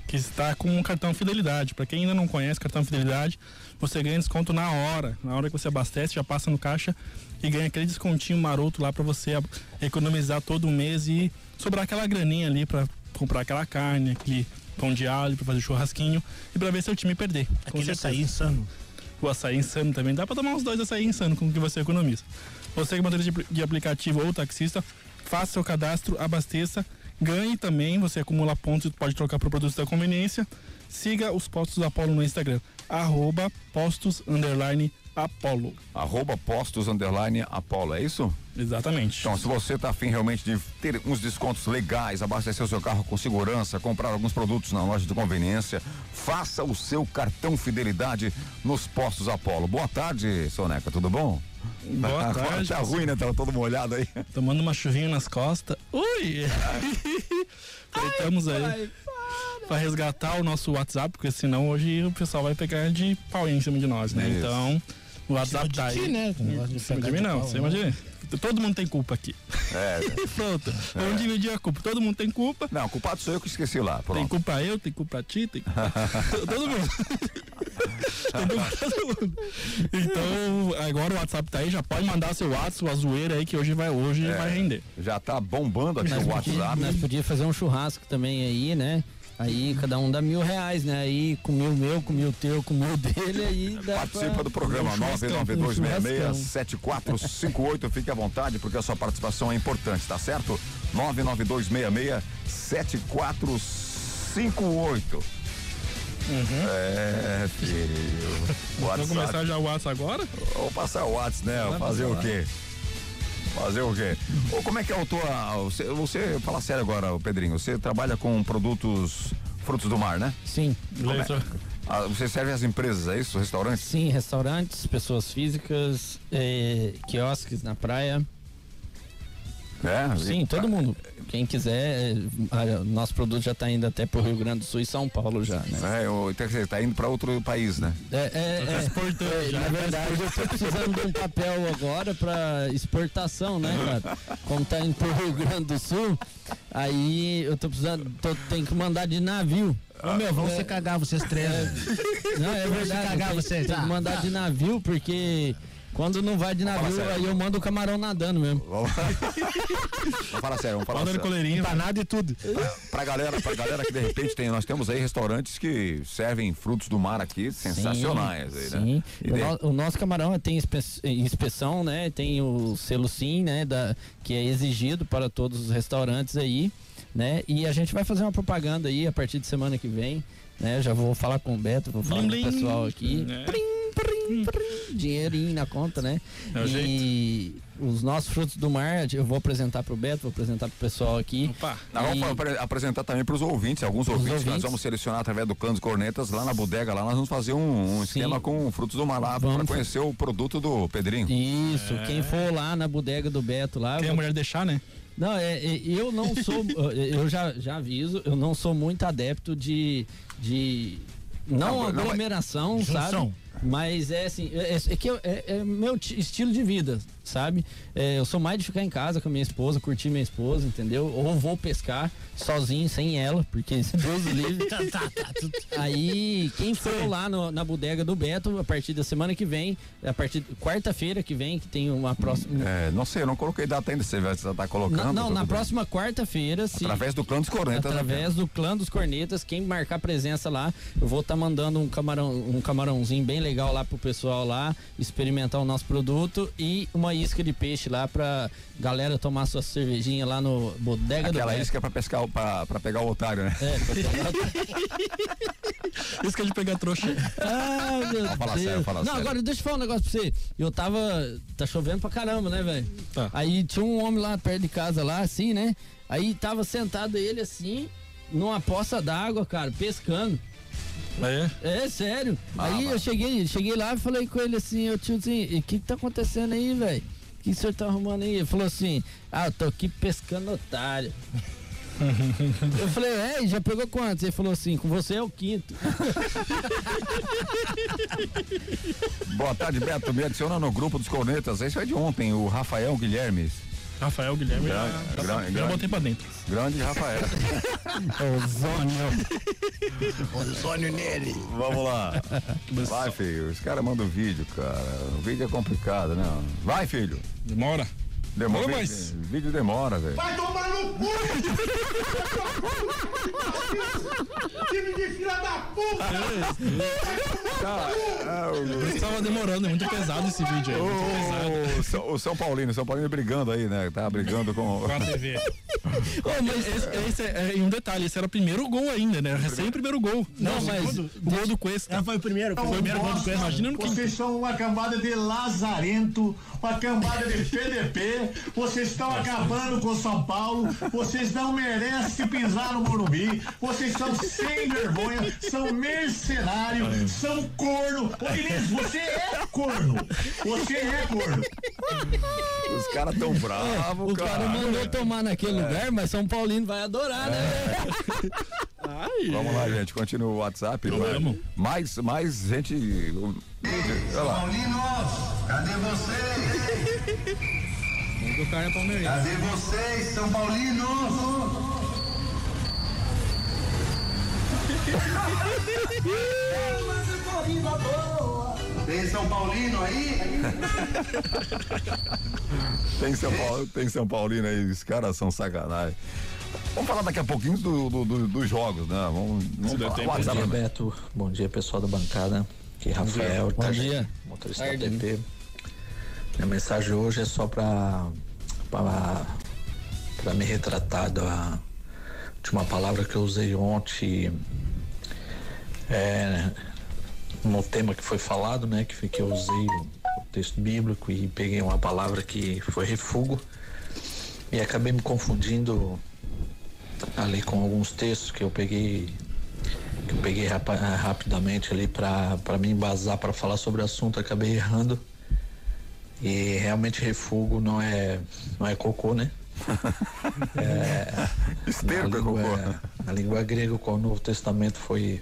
Speaker 8: que está com um cartão Fidelidade. Para quem ainda não conhece cartão Fidelidade, você ganha desconto na hora. Na hora que você abastece, já passa no caixa e ganha aquele descontinho maroto lá para você economizar todo mês e sobrar aquela graninha ali para comprar aquela carne, aquele pão de alho para fazer churrasquinho e para ver seu time perder.
Speaker 2: Aquele açaí insano.
Speaker 8: O açaí insano também. Dá para tomar uns dois açaí insano com que você economiza. Você que é motorista de aplicativo ou taxista, faça seu cadastro, abasteça, ganhe também, você acumula pontos e pode trocar para produtos da conveniência. Siga os postos Apolo no Instagram arroba postos underline Apolo.
Speaker 1: Arroba postos underline Apolo, é isso?
Speaker 8: Exatamente.
Speaker 1: Então, se você está afim realmente de ter uns descontos legais, abastecer o seu carro com segurança, comprar alguns produtos na loja de conveniência, faça o seu cartão fidelidade nos postos Apolo. Boa tarde, Soneca, tudo bom?
Speaker 8: Boa
Speaker 1: Agora
Speaker 8: tarde.
Speaker 1: Tá ruim, né? Tava todo molhado aí.
Speaker 8: Tomando uma chuvinha nas costas. Ui! Aproveitamos aí para resgatar o nosso WhatsApp, porque senão hoje o pessoal vai pegar de pau em cima de nós, né?
Speaker 1: Isso.
Speaker 8: Então, o WhatsApp
Speaker 2: de
Speaker 8: tá
Speaker 2: ti,
Speaker 8: aí.
Speaker 2: né? De
Speaker 8: Em cima de
Speaker 2: pegar
Speaker 8: mim não, você
Speaker 2: né?
Speaker 8: imagina. Todo mundo tem culpa aqui.
Speaker 1: É.
Speaker 8: Pronto. Vamos dividir a culpa. Todo mundo tem culpa.
Speaker 1: Não, culpado sou eu que esqueci lá.
Speaker 8: Tem
Speaker 1: Pronto.
Speaker 8: culpa eu, tem culpa a ti, tem culpa todo mundo. Tem culpa todo mundo. Então, agora o WhatsApp tá aí, já pode mandar seu WhatsApp, a zoeira aí que hoje vai, hoje
Speaker 1: É.
Speaker 8: vai render.
Speaker 1: Já tá bombando aqui
Speaker 3: Nós
Speaker 1: o
Speaker 3: podia-
Speaker 1: WhatsApp.
Speaker 3: Nós podíamos fazer um churrasco também aí, né? Aí cada um dá mil reais, né? Aí comiu o meu, comiu o teu, comiu o dele, aí dá
Speaker 1: Participa
Speaker 3: pra...
Speaker 1: do programa
Speaker 3: um churrascão, um
Speaker 1: 992667458. Fique à vontade, porque a sua participação é importante, tá certo? 992667458. É, filho.
Speaker 8: Vamos começar já o WhatsApp agora?
Speaker 1: Vou passar o WhatsApp, né? Fazer o quê? Fazer o quê? Ô, como é que é a tua. Você, você fala sério agora, Pedrinho. Você trabalha com produtos frutos do mar, né?
Speaker 3: Sim,
Speaker 1: é? Ah, você serve às empresas, é isso? Restaurantes?
Speaker 3: sim, restaurantes, pessoas físicas, eh, quiosques na praia.
Speaker 1: É?
Speaker 3: Sim, todo mundo. Quem quiser, a- nosso produto já está indo até pro Rio Grande do Sul e São Paulo já, né?
Speaker 1: É, o- então, quer dizer, tá indo para outro país, né?
Speaker 3: É, é, é,
Speaker 8: exportando
Speaker 3: é,
Speaker 8: já.
Speaker 3: na verdade, eu tô precisando de um papel agora para exportação, né, cara? Como tá indo pro Rio Grande do Sul, aí eu tô precisando, tô, tem que mandar de navio.
Speaker 2: Ô, meu, vão
Speaker 3: É.
Speaker 2: se cagar vocês três.
Speaker 3: Não, é
Speaker 2: Vou
Speaker 3: verdade.
Speaker 2: cagar
Speaker 3: tem,
Speaker 2: vocês,
Speaker 3: tem que mandar de navio, porque quando não vai de navio, aí eu mando o camarão nadando mesmo.
Speaker 1: Vamos, vamos falar sério, vamos falar sério.
Speaker 8: coleirinho.
Speaker 2: Empanado e tudo.
Speaker 1: Pra galera, pra galera que de repente tem, nós temos aí restaurantes que servem frutos do mar aqui sensacionais aí, né?
Speaker 3: Sim.
Speaker 1: E
Speaker 3: O,
Speaker 1: de-
Speaker 3: no- o nosso camarão tem inspe- inspeção, né? Tem o selo sim, né? Da, que é exigido para todos os restaurantes aí, né? E a gente vai fazer uma propaganda aí a partir de semana que vem, né? Já vou falar com o Beto, vou falar
Speaker 8: Blim,
Speaker 3: com o pessoal aqui.
Speaker 8: É.
Speaker 3: Prim, dinheirinho na conta, né?
Speaker 8: É o
Speaker 3: e os nossos frutos do mar, eu vou apresentar pro Beto, vou apresentar pro pessoal aqui.
Speaker 8: Opa.
Speaker 1: Nós vamos
Speaker 3: E-
Speaker 1: apre- apresentar também para os ouvintes, alguns ouvintes, que nós
Speaker 3: ouvintes.
Speaker 1: vamos selecionar através do Clã dos Cornetas lá na bodega, lá nós vamos fazer um, um esquema com frutos do mar lá para
Speaker 3: Vamos.
Speaker 1: conhecer o produto do Pedrinho.
Speaker 3: Isso, quem for lá na bodega do Beto lá,
Speaker 8: Quem
Speaker 3: eu
Speaker 8: a
Speaker 3: vou
Speaker 8: mulher deixar, né?
Speaker 3: Não, é, é, eu não sou, eu já, já aviso, eu não sou muito adepto de, de não,
Speaker 1: Não, não,
Speaker 3: aglomeração,
Speaker 2: mas-
Speaker 3: sabe?
Speaker 2: Junção.
Speaker 3: Mas é assim, é, é que eu- é, é meu ti- estilo de vida, sabe? É, eu sou mais de ficar em casa com a minha esposa, curtir minha esposa, entendeu? Ou vou pescar sozinho, sem ela, porque Deus livre.
Speaker 2: Tá, tá, tá.
Speaker 3: Aí, quem for lá no- na bodega do Beto, a partir da semana que vem, a partir de quarta-feira que vem, que tem uma próxima.
Speaker 1: É, não sei, eu não coloquei data ainda, você vai estar colocando.
Speaker 3: Na- não,
Speaker 1: tudo
Speaker 3: na
Speaker 1: bem.
Speaker 3: próxima quarta-feira, se.
Speaker 1: Através do Clã dos Cornetas. né?
Speaker 3: Através do clã dos cornetas, quem marcar presença lá, eu vou estar mandando um camarão, um camarãozinho bem legal lá pro pessoal lá experimentar o nosso produto e uma isca de peixe lá pra galera tomar sua cervejinha lá no bodega do
Speaker 1: Aquela isca é para pescar, para pegar o otário, né?
Speaker 3: É, pra pegar-
Speaker 8: Isso que é de pegar trouxa.
Speaker 3: Ah, meu
Speaker 1: Fala
Speaker 3: Deus.
Speaker 1: sério, fala
Speaker 3: Não,
Speaker 1: sério.
Speaker 3: agora deixa eu falar um negócio pra você. Eu tava. Tá chovendo pra caramba, né, velho?
Speaker 8: Tá.
Speaker 3: Aí tinha um homem lá perto de casa, lá, assim, né? Aí tava sentado ele assim, numa poça d'água, cara, pescando.
Speaker 8: É.
Speaker 3: É sério.
Speaker 1: Ah,
Speaker 3: aí eu cheguei, cheguei lá e falei com ele assim, eu tiozinho, o que que tá acontecendo aí, velho? O que o senhor tá arrumando aí? Ele falou assim, ah, eu tô aqui pescando otário. eu falei, é, já pegou quantos? Ele falou assim, com você é o quinto.
Speaker 1: Boa tarde, Beto. Me adiciona no grupo dos Cornetas. Esse é de ontem, o Rafael Guilherme.
Speaker 8: Rafael Guilherme.
Speaker 1: Grande,
Speaker 8: já,
Speaker 1: grande,
Speaker 8: já
Speaker 1: grande.
Speaker 8: botei pra dentro.
Speaker 1: Grande Rafael.
Speaker 2: Ozônio nele.
Speaker 1: Vamos lá. Vai, filho. Os caras mandam vídeo, cara. O vídeo é complicado, né? Vai, filho.
Speaker 8: Demora.
Speaker 1: Demora,
Speaker 8: Demora,
Speaker 1: vídeo,
Speaker 8: mas-
Speaker 1: vídeo demora, velho.
Speaker 6: Vai tomar no cu! Time de filha da
Speaker 1: é, o-
Speaker 8: Estava demorando, é muito pesado esse vídeo aí. Muito pesado.
Speaker 1: o, São- o São Paulino, o São Paulino brigando aí, né? Tá brigando com.
Speaker 8: Com a TV. Ô, mas esse, esse é, é, um detalhe, esse era o primeiro gol ainda, né? Recém o primeiro gol.
Speaker 2: Não,
Speaker 8: o
Speaker 2: mas-
Speaker 8: o gol do Cuesta.
Speaker 2: É, foi o primeiro.
Speaker 8: Foi o primeiro gol do Cuesta. Imagina no quinto.
Speaker 6: Vocês são uma cambada de lazarento, uma cambada de PDP, vocês estão acabando com São Paulo, vocês não merecem pisar no Morumbi, vocês são sem vergonha, são mercenários, são corno. Ô Vinícius, você é corno, você é corno.
Speaker 1: Os caras tão bravos,
Speaker 3: O cara mandou tomar naquele lugar, mas São Paulino vai adorar, né?
Speaker 1: Vamos lá, gente, continua o WhatsApp. né?
Speaker 8: Vamos.
Speaker 1: Mais, mais gente. Olha lá.
Speaker 6: Paulinos, cadê vocês?
Speaker 3: O cara é palmeirense.
Speaker 6: Cadê vocês, São Paulinos? Tem São Paulino aí?
Speaker 1: Tem São, Paulo, tem São Paulino aí, os caras são sacanagem. Vamos falar daqui a pouquinho do, do- do- dos jogos, né? Vamos, vamos falar.
Speaker 8: tempo,
Speaker 9: Bom dia,
Speaker 1: também.
Speaker 9: Beto. Bom dia, pessoal da bancada. Aqui, Rafael,
Speaker 3: Bom
Speaker 9: Itajaí,
Speaker 3: dia.
Speaker 9: motorista
Speaker 3: Tarde.
Speaker 9: PP. Minha mensagem hoje é só para para me retratar da, de uma palavra que eu usei ontem é, no tema que foi falado, né? Que, que eu usei o, texto bíblico e peguei uma palavra que foi refúgio e acabei me confundindo ali com alguns textos que eu peguei que eu peguei rapidamente ali para me embasar para falar sobre o assunto, acabei errando. E realmente refúgio não é não é cocô, né?
Speaker 1: Esterco é
Speaker 9: na, língua,
Speaker 1: cocô.
Speaker 9: na língua grega, qual o Novo Testamento foi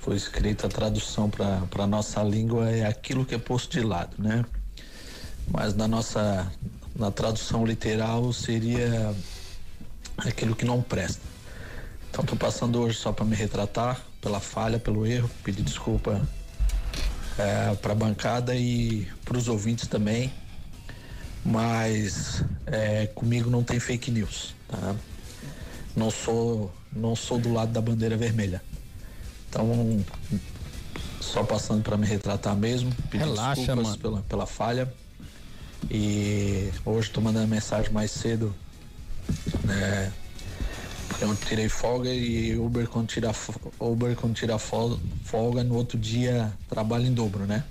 Speaker 9: foi escrito, a tradução para para nossa língua é aquilo que é posto de lado, né? Mas na nossa na tradução literal seria aquilo que não presta. Então estou passando hoje só para me retratar pela falha, pelo erro, pedir desculpa para a bancada e para os ouvintes também. Mas é, comigo não tem fake news, tá? Não sou não sou do lado da bandeira vermelha. Então só passando para me retratar mesmo, pedir
Speaker 3: Relaxa,
Speaker 9: desculpas
Speaker 3: mano.
Speaker 9: pela, pela falha. E hoje estou mandando mensagem mais cedo né? Eu tirei folga e Uber quando tira, Uber quando tira fol- folga, no outro dia trabalha em dobro, né?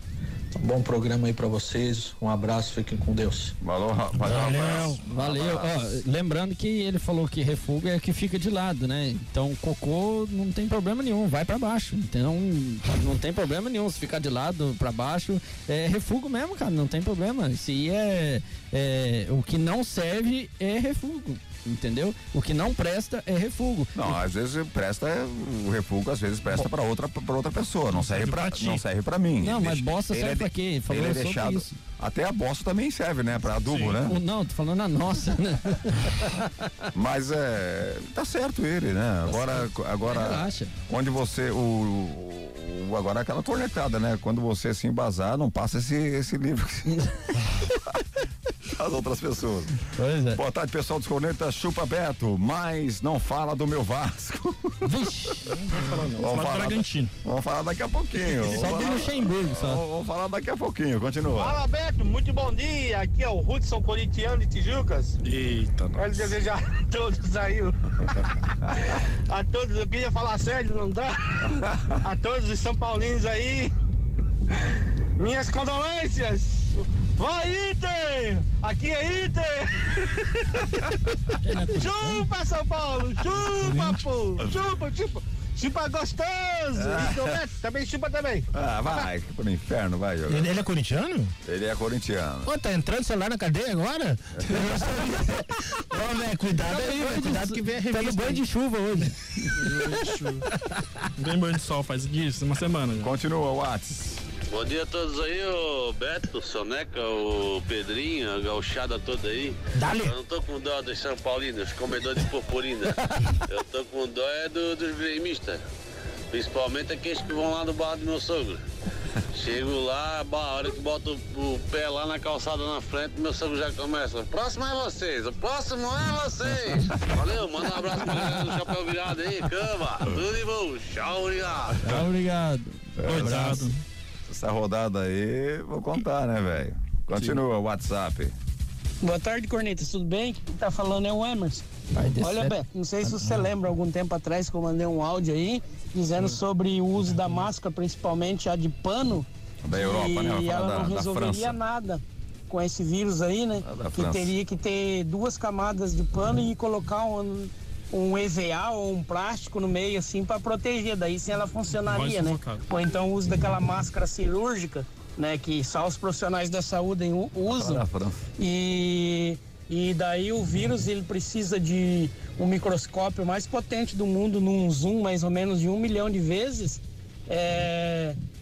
Speaker 9: Então, bom programa aí pra vocês, um abraço, fiquem com Deus.
Speaker 1: Valeu, Ra- valeu, rapaz.
Speaker 3: Valeu. Ó, lembrando que ele falou que refúgio é que fica de lado, né? Então cocô não tem problema nenhum, vai pra baixo. Então não tem problema nenhum se ficar de lado pra baixo. É refúgio mesmo, cara, não tem problema. Se é, é o que não serve é refúgio. Entendeu? O que não presta é refúgio.
Speaker 1: Não, às vezes presta o refúgio, às vezes presta para outra para outra pessoa, não serve para não serve para mim.
Speaker 3: Não,
Speaker 1: Ele
Speaker 3: mas
Speaker 1: deixa-
Speaker 3: bosta serve
Speaker 1: é de-
Speaker 3: pra quê? Falou
Speaker 1: ele é deixado.
Speaker 3: isso.
Speaker 1: Até a bosta também serve, né, para adubo,
Speaker 8: Sim.
Speaker 1: né?
Speaker 3: O- Não, tô falando a nossa, né?
Speaker 1: Mas é, tá certo ele, né? Agora agora
Speaker 3: Relaxa.
Speaker 1: onde você o, o- agora é aquela cornetada, né? Quando você se embasar, não passa esse esse livro as outras pessoas.
Speaker 3: Pois é.
Speaker 1: Boa tarde, pessoal dos cornetas, chupa Beto, mas não fala do meu Vasco.
Speaker 3: Vixe,
Speaker 1: Vamos falar,
Speaker 8: Bragantino.
Speaker 1: vamos falar daqui a pouquinho.
Speaker 3: só
Speaker 1: Vamos
Speaker 3: do
Speaker 1: falar-
Speaker 3: Luxemburgo, só.
Speaker 1: Vamos falar daqui a pouquinho, continua.
Speaker 10: Fala Beto, muito bom dia. Aqui é o Hudson Corintiano de Tijucas.
Speaker 8: Eita,
Speaker 10: Quero
Speaker 8: nossa.
Speaker 10: desejar a todos aí. A todos, eu queria falar sério, não dá? A todos os São Paulinos aí. Minhas condolências. Vai Inter! Aqui é Inter! Chupa São Paulo! Chupa, pô! Chupa, chupa! Chupa gostoso! Beto, também chupa também.
Speaker 1: Ah, vai pro inferno, vai jogar.
Speaker 2: Ele, ele é corintiano?
Speaker 1: Ele é corintiano.
Speaker 2: Pô, tá entrando celular na cadeia agora? Ô, velho, cuidado aí, velho. Cuidado que vem a
Speaker 3: Tá no
Speaker 2: revista.
Speaker 3: banho de chuva hoje.
Speaker 8: Não tem banho de sol, faz isso, uma semana já.
Speaker 1: Continua, Whats.
Speaker 11: Bom dia a todos aí, o Beto, o Soneca, o Pedrinho, a gauchada toda aí.
Speaker 2: Dale.
Speaker 11: Eu não tô com dó dos São Paulinos, comedores de purpurina. Eu tô com dó é do, dos gremistas. Principalmente aqueles que vão lá no bar do meu sogro. Chego lá, a hora que boto o pé lá na calçada na frente, meu sangue já começa. Próximo é vocês, o próximo é vocês. Valeu, manda um abraço pra galera do Chapéu Virado aí, cama. Tudo de bom. Tchau, obrigado.
Speaker 3: Tchau, obrigado.
Speaker 1: Obrigado. Essa rodada aí, vou contar, né, velho? Continua o WhatsApp.
Speaker 12: Boa tarde, Cornetas, tudo bem? Quem tá falando é o Emerson. Olha, Beto, não sei se você lembra, algum tempo atrás que eu mandei um áudio aí, dizendo sobre o uso da máscara, principalmente a de pano.
Speaker 1: Da Europa,
Speaker 12: e
Speaker 1: né? Falar
Speaker 12: ela
Speaker 1: da-
Speaker 12: não resolveria nada com esse vírus aí, né?
Speaker 1: da
Speaker 12: Que teria que ter duas camadas de pano e colocar um, um EVA ou um plástico no meio, assim, para proteger. Daí sim ela funcionaria, né? Ou então o uso daquela máscara cirúrgica, né? Que só os profissionais da saúde usam. E, e daí o vírus ele precisa de um microscópio mais potente do mundo, num zoom mais ou menos de um milhão de vezes,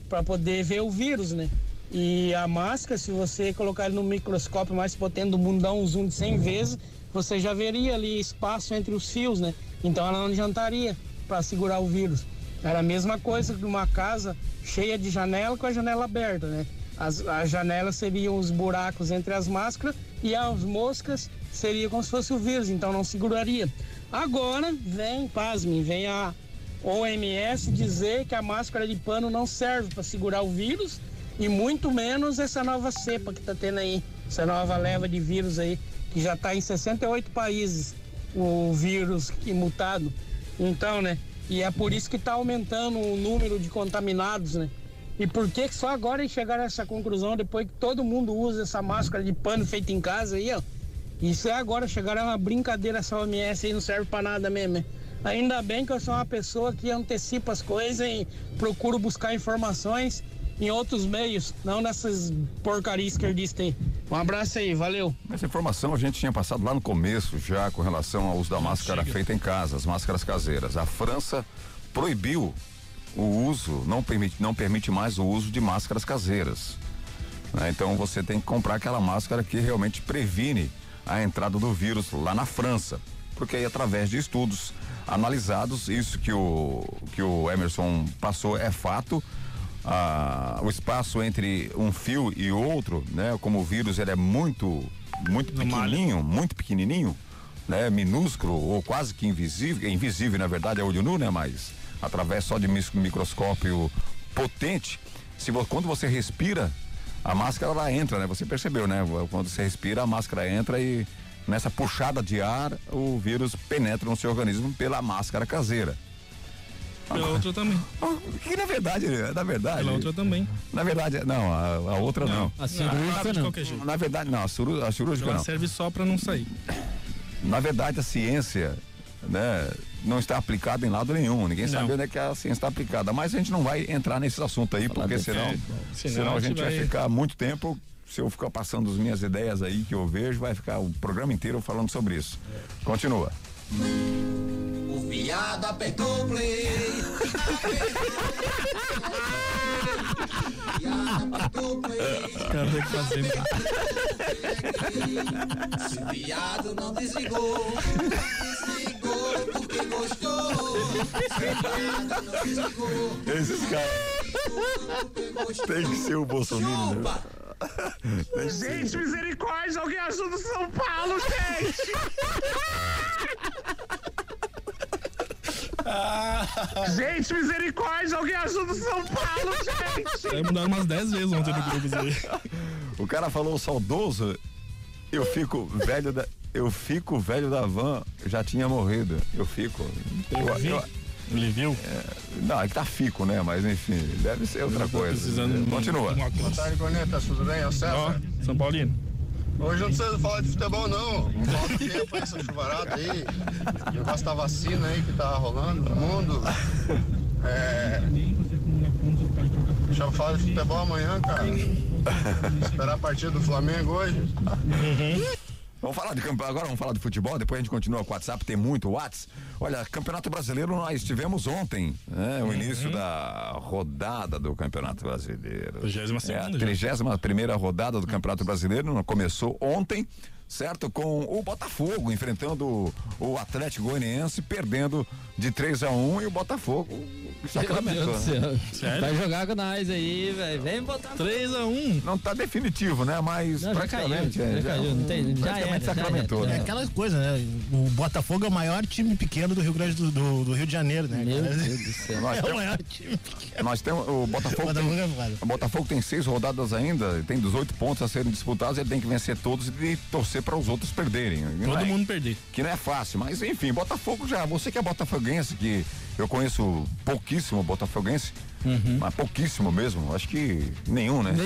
Speaker 12: para poder ver o vírus, né? E a máscara, se você colocar ele no microscópio mais potente do mundo, dá um zoom de 100 vezes, você já veria ali espaço entre os fios, né? Então ela não adiantaria para segurar o vírus. Era a mesma coisa que uma casa cheia de janela com a janela aberta, né? As, as janelas seriam os buracos entre as máscaras e as moscas seria como se fosse o vírus, então não seguraria. Agora vem, pasmem, vem a OMS dizer que a máscara de pano não serve para segurar o vírus e muito menos essa nova cepa que tá tendo aí, essa nova leva de vírus aí, que já está em 68 países o vírus mutado. Então, né? E é por isso que está aumentando o número de contaminados, né? E por que só agora chegaram a essa conclusão, depois que todo mundo usa essa máscara de pano feita em casa aí, ó? Isso é agora, chegaram a uma brincadeira essa OMS aí, não serve pra nada mesmo, né? Ainda bem que eu sou uma pessoa que antecipa as coisas e procuro buscar informações em outros meios, não nessas porcarias esquerdistas aí. Um abraço aí, valeu.
Speaker 1: Essa informação a gente tinha passado lá no começo já com relação ao uso da máscara feita em casa, as máscaras caseiras. A França proibiu o uso, não permite, não permite mais o uso de máscaras caseiras. né? Então você tem que comprar aquela máscara que realmente previne a entrada do vírus lá na França. Porque aí através de estudos analisados, isso que o, que o Emerson passou é fato. Ah, o espaço entre um fio e outro, né? Como o vírus ele é muito, muito pequenininho, muito pequenininho, né? Minúsculo ou quase que invisível, invisível na verdade é olho nu, né? Mas através só de microscópio potente, se quando você respira, a máscara ela entra, né? Você percebeu, né? Quando você respira, a máscara entra e nessa puxada de ar, o vírus penetra no seu organismo pela máscara caseira.
Speaker 8: Pela outra também.
Speaker 1: Que na verdade, na verdade.
Speaker 8: Pela outra também.
Speaker 1: Na verdade, não, a, a outra não.
Speaker 8: Não, a cirúrgica
Speaker 1: Ah,
Speaker 8: de qualquer jeito.
Speaker 1: Na verdade, não, a, ciru- a cirúrgica
Speaker 8: Ela
Speaker 1: não.
Speaker 8: serve só pra não sair.
Speaker 1: Na verdade, a ciência, né, não está aplicada em lado nenhum. Ninguém sabe
Speaker 8: Não.
Speaker 1: onde é que a ciência está aplicada. Mas a gente não vai entrar nesse assunto aí, porque
Speaker 8: desse
Speaker 1: senão,
Speaker 8: jeito.
Speaker 1: senão,
Speaker 8: Senão
Speaker 1: a gente vai
Speaker 8: vai-
Speaker 1: ficar muito tempo. Se eu ficar passando as minhas ideias aí que eu vejo, vai ficar o programa inteiro falando sobre isso. Continua.
Speaker 13: O viado apertou o play. Viado apertou o play.
Speaker 8: Cara, tem que fazer.
Speaker 13: Se o viado não desligou, desligou porque gostou. Se o viado não desligou,
Speaker 1: Esses caras. Tem que ser o Bolsonaro. Ser.
Speaker 6: Gente, misericórdia, alguém ajuda o São Paulo, gente! gente, misericórdia, alguém ajuda o São Paulo, gente!
Speaker 8: Aí mudaram umas 10 vezes ontem no grupo aí.
Speaker 1: O cara falou saudoso, eu fico velho da. Eu fico velho da van, já tinha morrido. Eu fico. Eu, eu,
Speaker 8: Ele viu?
Speaker 1: não, é que tá fico, né? Mas enfim, deve ser outra coisa.
Speaker 8: precisando
Speaker 1: Continua.
Speaker 14: Boa tarde, Cornetas, tudo bem? É o César?
Speaker 8: Ó, São Paulino.
Speaker 14: Hoje não precisa falar de futebol, não. Do tempo essa chuvarada aí. O negócio da vacina aí que tá rolando no mundo. É. Deixa eu falar de futebol amanhã, cara. Esperar a partida do Flamengo hoje.
Speaker 1: Vamos falar de campe- agora vamos falar de futebol, depois a gente continua com o WhatsApp, tem muito Whats. Olha, Campeonato Brasileiro nós tivemos ontem, né? O início da rodada do Campeonato Brasileiro.
Speaker 8: 32ª
Speaker 1: É, a
Speaker 8: já.
Speaker 1: 31 primeira rodada do Campeonato Brasileiro, começou ontem. Certo? Com o Botafogo enfrentando o Atlético Goianiense, perdendo de 3 a 1 e o Botafogo sacramentou. Né?
Speaker 3: Vai jogar com nós aí, velho. Vem botar.
Speaker 8: 3x1.
Speaker 1: Não tá definitivo, né? Mas
Speaker 3: Não, já
Speaker 1: praticamente.
Speaker 3: caiu,
Speaker 1: é,
Speaker 3: já caiu, não tem- já
Speaker 1: praticamente
Speaker 3: era, já
Speaker 1: sacramentou,
Speaker 3: era.
Speaker 2: É
Speaker 1: né?
Speaker 2: aquela coisa, né? O Botafogo é o maior time pequeno do Rio Grande do, do, do Rio de Janeiro, né?
Speaker 3: Meu? Deus do céu.
Speaker 1: Nós
Speaker 2: É o maior time pequeno.
Speaker 1: Nós temos o Botafogo.
Speaker 2: Botafogo
Speaker 1: tem,
Speaker 2: é
Speaker 1: o Botafogo tem seis rodadas ainda, tem 18 pontos a serem disputados, ele tem que vencer todos e torcer para os outros perderem.
Speaker 8: Todo
Speaker 1: é-
Speaker 8: mundo perder.
Speaker 1: Que não é fácil, mas enfim, Botafogo já, você que é botafoguense, que eu conheço pouquíssimo botafoguense,
Speaker 8: Uhum.
Speaker 1: mas pouquíssimo mesmo, acho que nenhum, né?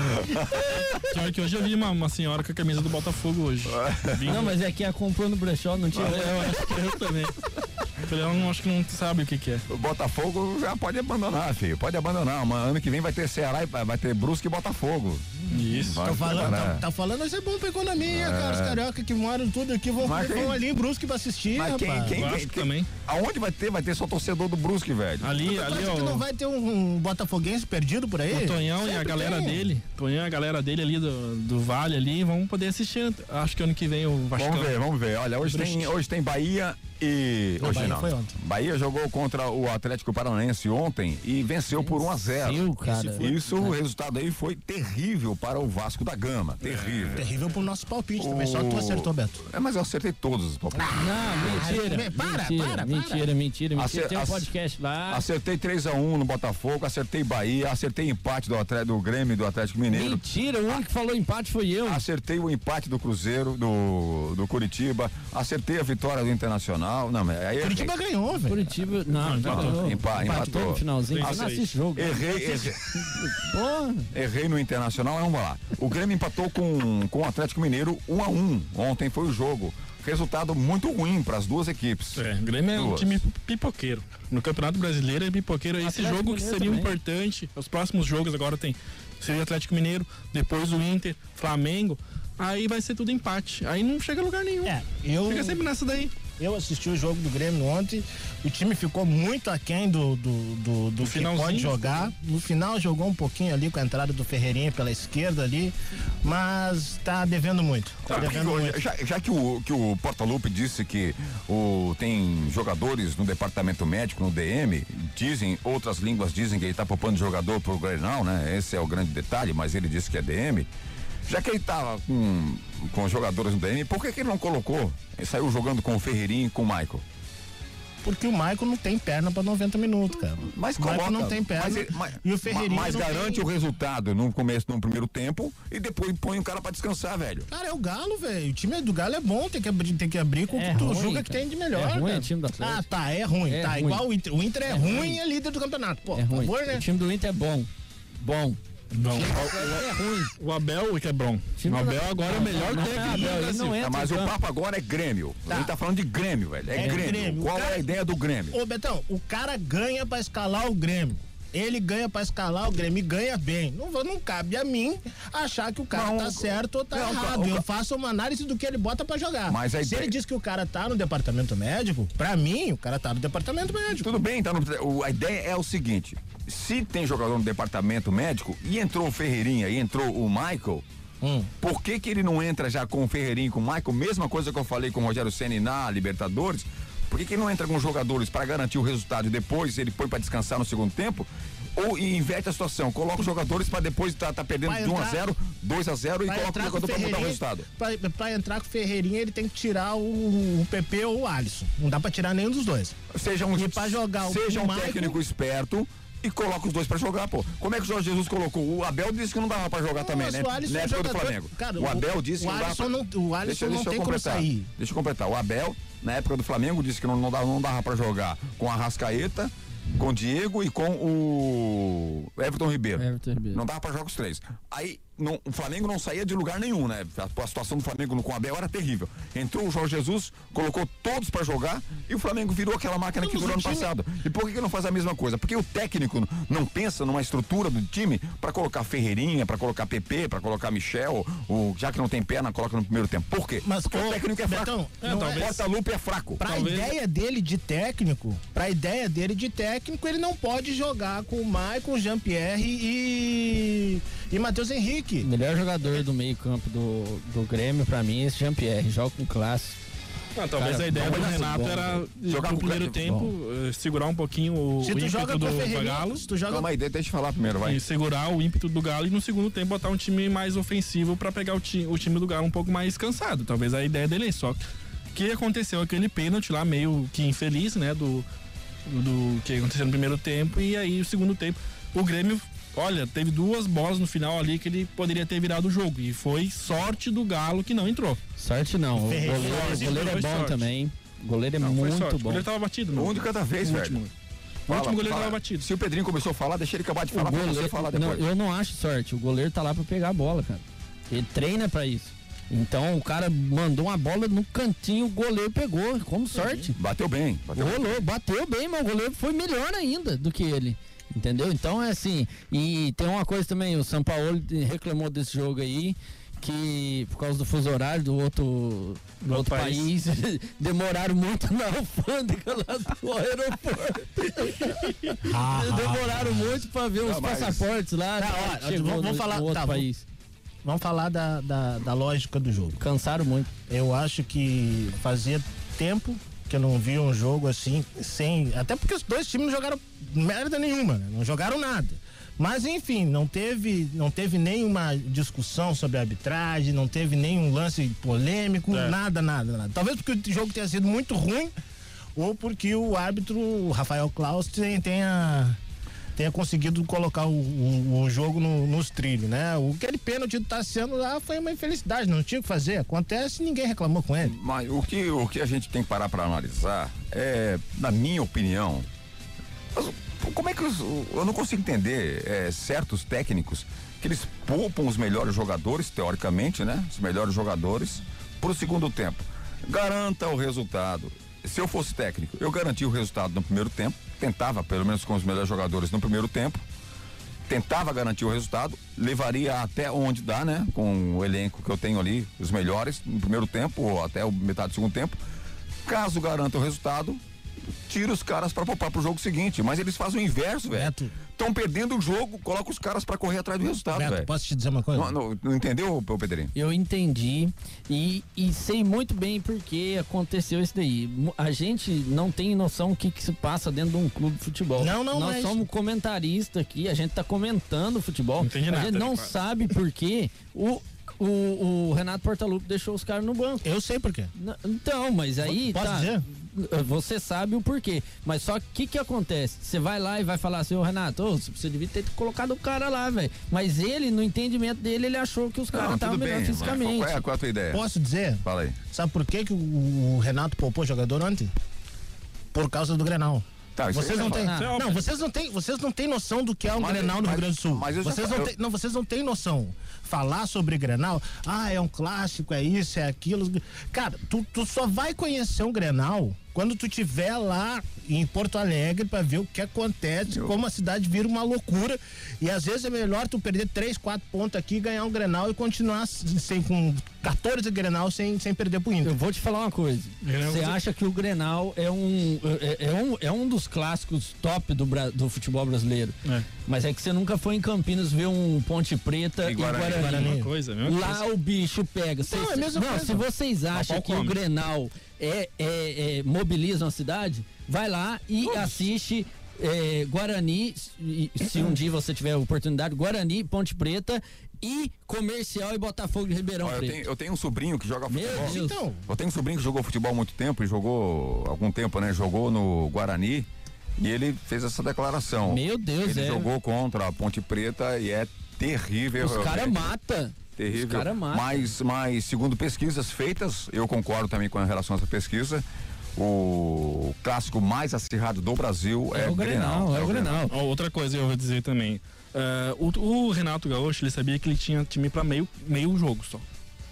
Speaker 8: Pior que hoje eu vi uma, uma senhora com a camisa do Botafogo hoje.
Speaker 3: Não, mas é que a comprou no brechó, não tinha.
Speaker 8: É, eu acho que eu também. Falei, ela não, acho que não sabe o que, que é.
Speaker 1: O Botafogo já pode abandonar, filho. Pode abandonar. Mas ano que vem vai ter Ceará e vai ter Brusque e Botafogo.
Speaker 8: Isso.
Speaker 1: Vai
Speaker 2: Tô falando, tá, tá falando, isso é bom pra economia,
Speaker 1: É.
Speaker 2: cara. Os carioca que moram tudo aqui vão,
Speaker 1: Mas quem-
Speaker 2: ali em Brusque pra assistir,
Speaker 1: Mas quem,
Speaker 2: rapaz.
Speaker 1: quem, quem, quem-
Speaker 8: também.
Speaker 1: Aonde vai ter? Vai ter só torcedor do Brusque, velho.
Speaker 8: Ali,
Speaker 2: Tu
Speaker 8: ali,
Speaker 2: acha que
Speaker 8: ó.
Speaker 2: não vai ter um, um botafoguense perdido por aí?
Speaker 8: O Tonhão e a
Speaker 2: Sempre
Speaker 8: galera
Speaker 2: tem.
Speaker 8: dele, A galera dele ali do, do Vale ali, vão poder assistir. Acho que ano que vem o Vasco.
Speaker 1: Vamos ver, vamos ver. Olha, hoje tem, hoje tem Bahia e.
Speaker 2: Não,
Speaker 1: hoje
Speaker 2: Bahia
Speaker 1: não.
Speaker 2: foi ontem.
Speaker 1: Bahia jogou contra o Atlético Paranaense ontem e venceu por 1 a 0
Speaker 3: Venceu, cara.
Speaker 1: Isso, o resultado aí foi terrível para o Vasco da Gama. Terrível.
Speaker 2: Terrível pro nosso palpite também, só tu
Speaker 1: O-
Speaker 2: acertou, Beto.
Speaker 1: É, mas eu acertei todos os palpites.
Speaker 3: Não, mentira.
Speaker 2: Ah, para,
Speaker 3: mentira,
Speaker 2: para, para.
Speaker 3: mentira, mentira, mentira.
Speaker 1: Acer-
Speaker 3: Tem um
Speaker 1: ac-
Speaker 3: podcast lá.
Speaker 1: Acertei 3x1 no Botafogo, acertei Bahia, acertei empate do, Atlético, do Grêmio e do Atlético Mineiro.
Speaker 3: Mentira, o único que falou empate foi eu.
Speaker 1: Acertei o empate do Cruzeiro, do, do Curitiba, acertei a vitória do Internacional. Não, mas aí
Speaker 2: Curitiba ganhou, velho.
Speaker 3: Curitiba. Não, já
Speaker 1: Empatou,
Speaker 3: ganhou.
Speaker 1: empa- empatou.
Speaker 3: no finalzinho. Eu não
Speaker 8: a seis.
Speaker 3: assisto jogo.
Speaker 1: Errei, errei, errei no Internacional, mas vamos lá. O Grêmio empatou com, com o Atlético Mineiro 1 a 1 Ontem foi o jogo. Resultado muito ruim para as duas equipes.
Speaker 8: É, o Grêmio é um
Speaker 1: Duas.
Speaker 8: time pipoqueiro. No Campeonato Brasileiro é pipoqueiro. Esse
Speaker 3: Atlético
Speaker 8: jogo que
Speaker 3: Mineiro
Speaker 8: seria
Speaker 3: também.
Speaker 8: importante, os próximos jogos agora tem seria Atlético Mineiro, depois o Inter, Flamengo. Aí vai ser tudo empate. Aí não chega a lugar nenhum.
Speaker 2: É, eu,
Speaker 8: Fica sempre nessa daí.
Speaker 2: Eu assisti o jogo do Grêmio ontem. O time ficou muito aquém do, do, do, do que
Speaker 8: finalzinho.
Speaker 2: pode jogar. No final jogou um pouquinho ali com a entrada do Ferreirinha pela esquerda ali, mas tá devendo muito. Tá
Speaker 1: Sabe
Speaker 2: devendo
Speaker 1: que-
Speaker 2: muito.
Speaker 1: já, já que o, que o Portalupe disse que o, tem jogadores no departamento médico, no DM, dizem, outras línguas dizem que ele tá poupando jogador pro Grenal, né? Esse é o grande detalhe, mas ele disse que é DM. Já que ele tava com, com jogadores no DM, por que, que ele não colocou? Ele saiu jogando com o Ferreirinho e com o Michael.
Speaker 2: Porque o Maicon não tem perna pra 90 minutos, cara.
Speaker 1: Mas
Speaker 2: o
Speaker 1: coloca,
Speaker 2: não tem perna.
Speaker 1: mas, ele- mas-
Speaker 2: e o Ferreirinha
Speaker 1: mas garante
Speaker 2: tem...
Speaker 1: o resultado no começo, no primeiro tempo, e depois põe o cara pra descansar, velho.
Speaker 2: Cara, é o Galo, velho. O time do Galo é bom, tem que abrir, tem que abrir com o
Speaker 3: É
Speaker 2: que tu
Speaker 3: ruim,
Speaker 2: julga que
Speaker 3: cara.
Speaker 2: tem de melhor.
Speaker 3: É ruim o time do Atlético.
Speaker 2: Ah, tá, é ruim.
Speaker 3: É
Speaker 2: tá,
Speaker 3: ruim.
Speaker 2: igual o Inter. O Inter é,
Speaker 3: É
Speaker 2: ruim e é líder do campeonato. Pô,
Speaker 3: É
Speaker 2: por
Speaker 3: ruim.
Speaker 2: favor, né?
Speaker 3: O time do Inter é bom. Bom.
Speaker 8: Bom,
Speaker 3: É ruim.
Speaker 8: o Abel que é bom. O Abel
Speaker 3: do-
Speaker 8: agora é o
Speaker 3: Não,
Speaker 8: melhor
Speaker 3: não é
Speaker 8: técnico do
Speaker 3: Abel,
Speaker 8: Brasil.
Speaker 3: não entra
Speaker 1: Tá, mas o papo agora é Grêmio.
Speaker 2: Tá.
Speaker 1: A gente tá falando de Grêmio, velho. É,
Speaker 2: É
Speaker 1: Grêmio.
Speaker 2: Grêmio. O
Speaker 1: Qual
Speaker 2: cara-
Speaker 1: é a ideia do Grêmio?
Speaker 2: Ô, Betão, o cara ganha pra escalar o Grêmio. Ele ganha pra escalar o Grêmio ganha bem. Não, não cabe a mim achar que o cara
Speaker 1: Não,
Speaker 2: tá certo ou tá
Speaker 1: não,
Speaker 2: errado. Eu faço uma análise do que ele bota pra jogar.
Speaker 1: Mas a
Speaker 2: Se ele diz que o cara tá no departamento médico, pra mim, o cara tá no departamento médico.
Speaker 1: Tudo bem, então o- a ideia é o seguinte: se tem jogador no departamento médico e entrou o Ferreirinha e entrou o Michael.
Speaker 2: Hum.
Speaker 1: Por que, que ele não entra já com o Ferreirinha e com o Michael? Mesma coisa que eu falei com o Rogério Senna na Libertadores. Por que, que não entra com os jogadores para garantir o resultado e depois ele põe para descansar no segundo tempo? Ou inverte a situação, coloca os jogadores para depois tá, tá perdendo
Speaker 2: Vai
Speaker 1: de 1 a
Speaker 2: entrar-
Speaker 1: 0 2 a 0 e
Speaker 2: Pra
Speaker 1: coloca o jogador para mudar o resultado.
Speaker 2: pra, pra entrar com o Ferreirinha, ele tem que tirar o, o PP ou o Alisson. Não dá pra tirar nenhum dos dois.
Speaker 1: Seja um,
Speaker 2: E pra jogar o-
Speaker 1: seja um
Speaker 2: Michael-
Speaker 1: técnico esperto e coloca os dois pra jogar, pô. Como é que o Jorge Jesus colocou? O Abel disse que não dava pra jogar também, né? Na do Flamengo.
Speaker 2: Cara,
Speaker 1: o Abel disse
Speaker 2: o
Speaker 1: que não dava pra...
Speaker 2: não- o Alisson não tem como sair.
Speaker 1: Deixa eu completar. O Abel, na época do Flamengo, disse que não, não, dava, não dava pra jogar com a Rascaeta, com o Diego e com o Everton Ribeiro.
Speaker 3: Everton Ribeiro.
Speaker 1: Não dava pra jogar os três. Aí não- o Flamengo não saía de lugar nenhum, né? A, a situação do Flamengo com o Abel era terrível. Entrou o Jorge Jesus, colocou todos pra jogar e o Flamengo virou aquela máquina que
Speaker 2: Não, mas
Speaker 1: virou ano
Speaker 2: time-
Speaker 1: passado. E por que, que não faz a mesma coisa? Porque o técnico não pensa numa estrutura do time pra colocar Ferreirinha, pra colocar PP, pra colocar Michel, o, já que não tem perna, coloca no primeiro tempo. Por quê?
Speaker 2: Mas,
Speaker 1: Porque o técnico é fraco.
Speaker 2: Betão, não
Speaker 1: talvez.
Speaker 2: é-
Speaker 1: Porta-lupe é fraco.
Speaker 2: Pra
Speaker 8: Talvez-
Speaker 2: ideia dele de técnico, pra ideia dele de técnico, ele não pode jogar com o Maicon, Jean-Pierre e, e Matheus Henrique. Pique.
Speaker 3: Melhor jogador do meio-campo do, do Grêmio, pra mim, é esse Jean-Pierre. Joga com classe.
Speaker 8: Ah, talvez
Speaker 3: Cara,
Speaker 8: a ideia
Speaker 3: bom,
Speaker 8: do
Speaker 3: bom,
Speaker 8: Renato
Speaker 3: bom.
Speaker 8: era
Speaker 1: Jogar
Speaker 8: no primeiro tempo eh, segurar um pouquinho o,
Speaker 2: Se
Speaker 8: o ímpeto do, do Galo.
Speaker 2: se tu joga
Speaker 1: Calma aí, deixa eu falar primeiro, vai.
Speaker 8: E segurar o ímpeto do Galo e no segundo tempo botar um time mais ofensivo pra pegar o, ti, o time do Galo um pouco mais cansado. Talvez a ideia dele é só que aconteceu aquele pênalti lá meio que infeliz, né, do, do que aconteceu no primeiro tempo e aí o segundo tempo o Grêmio, olha, teve duas bolas no final ali que ele poderia ter virado o jogo e foi sorte do Galo que não entrou.
Speaker 3: Sorte não. O goleiro, o goleiro é bom
Speaker 8: sorte.
Speaker 3: também. O goleiro é
Speaker 8: Não,
Speaker 3: muito
Speaker 8: sorte. O
Speaker 3: bom.
Speaker 8: goleiro tava batido,
Speaker 1: Um de cada vez,
Speaker 8: o
Speaker 1: velho.
Speaker 8: último. O
Speaker 1: Fala,
Speaker 8: último goleiro
Speaker 1: fala.
Speaker 8: tava batido.
Speaker 1: Se o Pedrinho começou a falar, deixa ele acabar de
Speaker 3: O
Speaker 1: falar pra você
Speaker 3: goleiro-
Speaker 1: falar
Speaker 3: não,
Speaker 1: depois.
Speaker 3: eu não acho sorte. O goleiro tá lá pra pegar a bola, cara. Ele treina pra isso. Então o cara mandou uma bola no cantinho, o goleiro pegou, como sorte.
Speaker 1: Bateu bem. Bateu bem.
Speaker 3: Rolou, bateu bem, mas o goleiro foi melhor ainda do que ele. Entendeu? Então é assim. E tem uma coisa também, o São Paulo reclamou desse jogo aí, que por causa do fuso horário do outro, do outro país, demoraram muito na alfândega lá do aeroporto. demoraram muito pra ver os
Speaker 2: mas-
Speaker 3: passaportes lá.
Speaker 2: Tá, ó,
Speaker 3: chegou
Speaker 2: vamos- vamos falar-
Speaker 3: no outro
Speaker 2: tá,
Speaker 3: país.
Speaker 2: Vamos falar da, da, da lógica do jogo.
Speaker 3: Cansaram muito.
Speaker 2: Eu acho que fazia tempo que eu não via um jogo assim, sem. Até porque os dois times não jogaram merda nenhuma, né? não jogaram nada. Mas enfim, não teve, não teve nenhuma discussão sobre a arbitragem, não teve nenhum lance polêmico,
Speaker 8: É.
Speaker 2: nada, nada, nada. Talvez porque o jogo tenha sido muito ruim, ou porque o árbitro, o Rafael Klaus, tenha, tenha, conseguido colocar o, o- o jogo no- nos trilhos, né? O aquele pênalti do Tassiano lá foi uma infelicidade, não tinha o que fazer. Acontece, ninguém reclamou com ele.
Speaker 1: Mas o que, o que a gente tem que parar para analisar é, na minha opinião, como é que os- eu não consigo entender é, certos técnicos que eles poupam os melhores jogadores, teoricamente, né? Os melhores jogadores para o segundo tempo. Garanta o resultado. Se eu fosse técnico, eu garantia o resultado no primeiro tempo, tentava, pelo menos com os melhores jogadores no primeiro tempo, tentava garantir o resultado, levaria até onde dá, né? Com o elenco que eu tenho ali, os melhores, no primeiro tempo ou até o metade do segundo tempo. Caso garanta o resultado, tira os caras pra poupar pro jogo seguinte. Mas eles fazem o inverso, velho. Estão perdendo o jogo, coloca os caras pra correr atrás do resultado,
Speaker 2: Beto, posso te dizer uma coisa?
Speaker 1: Não, não, não entendeu, Pedrinho?
Speaker 3: Eu entendi e, e sei muito bem por que aconteceu isso daí. A gente não tem noção o que, que se passa dentro de um clube de futebol.
Speaker 2: Não, não,
Speaker 3: Nós
Speaker 2: mas-
Speaker 3: somos comentaristas aqui, a gente tá comentando futebol.
Speaker 8: entendi
Speaker 3: a
Speaker 8: nada,
Speaker 3: gente não sabe por que o, o, o Renato Portaluppi deixou os caras no banco.
Speaker 2: Eu sei por quê.
Speaker 3: Então, mas aí.
Speaker 2: Posso
Speaker 3: tá,
Speaker 2: dizer?
Speaker 3: Você sabe o porquê. Mas só que o que, acontece? Você vai lá e vai falar assim, ô Renato, ô, você devia ter colocado o cara lá, velho. Mas ele, no entendimento dele, ele achou que os caras estavam melhor
Speaker 1: bem,
Speaker 3: fisicamente.
Speaker 1: Qual é, qual é a tua ideia?
Speaker 2: Posso dizer?
Speaker 1: Fala aí.
Speaker 2: Sabe por que, que o, o Renato poupou o jogador ontem? Por causa do Grenal.
Speaker 1: Tá,
Speaker 2: vocês
Speaker 1: aí
Speaker 2: não
Speaker 1: já
Speaker 2: têm,
Speaker 1: é
Speaker 2: não, vocês não têm, vocês não têm noção do que é um
Speaker 1: Mas-
Speaker 2: Grenal no
Speaker 1: mas-
Speaker 2: Rio Grande do Sul.
Speaker 1: mas já
Speaker 2: vocês
Speaker 1: fa-
Speaker 2: não
Speaker 1: eu-
Speaker 2: têm, não, vocês não têm noção. Falar sobre Grenal, ah, é um clássico, é isso, é aquilo. Cara, tu, tu só vai conhecer um Grenal quando tu tiver lá em Porto Alegre pra ver o que acontece, como a cidade vira uma loucura. E às vezes é melhor tu perder três, quatro pontos aqui, ganhar um Grenal e continuar sem, com 14 Grenal sem, sem perder pro Inter.
Speaker 3: Eu vou te falar uma coisa.
Speaker 8: Grenal-
Speaker 3: Você acha que o Grenal é um, é, é um, é um dos clássicos top do, do futebol brasileiro.
Speaker 8: É.
Speaker 3: Mas é que você nunca foi em Campinas ver um Ponte Preta
Speaker 1: E
Speaker 3: e,
Speaker 1: Guarani.
Speaker 3: Guarani.
Speaker 2: Guarani.
Speaker 8: Coisa, mesma
Speaker 3: Lá
Speaker 8: coisa.
Speaker 3: o bicho pega. Cês-
Speaker 2: é a mesma
Speaker 3: não,
Speaker 2: coisa.
Speaker 3: se vocês acham que o
Speaker 8: come.
Speaker 3: Grenal é, é, é, mobiliza uma cidade, vai lá e assiste é, Guarani, se um dia você tiver oportunidade, Guarani, Ponte Preta e Comercial e Botafogo de Ribeirão
Speaker 1: Ó, eu,
Speaker 3: Preto.
Speaker 1: tenho, eu tenho um sobrinho que joga
Speaker 3: Meu
Speaker 1: futebol.
Speaker 3: Deus.
Speaker 2: Então,
Speaker 1: Eu tenho um sobrinho que jogou futebol há muito tempo e jogou algum tempo, né? Jogou no Guarani e ele fez essa declaração.
Speaker 3: Meu Deus,
Speaker 1: ele
Speaker 3: é.
Speaker 1: jogou contra a Ponte Preta e é terrível.
Speaker 3: Os caras
Speaker 1: realmente. Terrível.
Speaker 3: Os caras matam.
Speaker 1: Mas, mas, segundo pesquisas feitas, eu concordo também com relação a essa pesquisa. O clássico mais acirrado do Brasil é,
Speaker 3: É o Grenal, é o Grenal.
Speaker 8: Ó, outra coisa eu vou dizer também. eh, o, o Renato Gaúcho, ele sabia que ele tinha time pra meio, meio jogo só.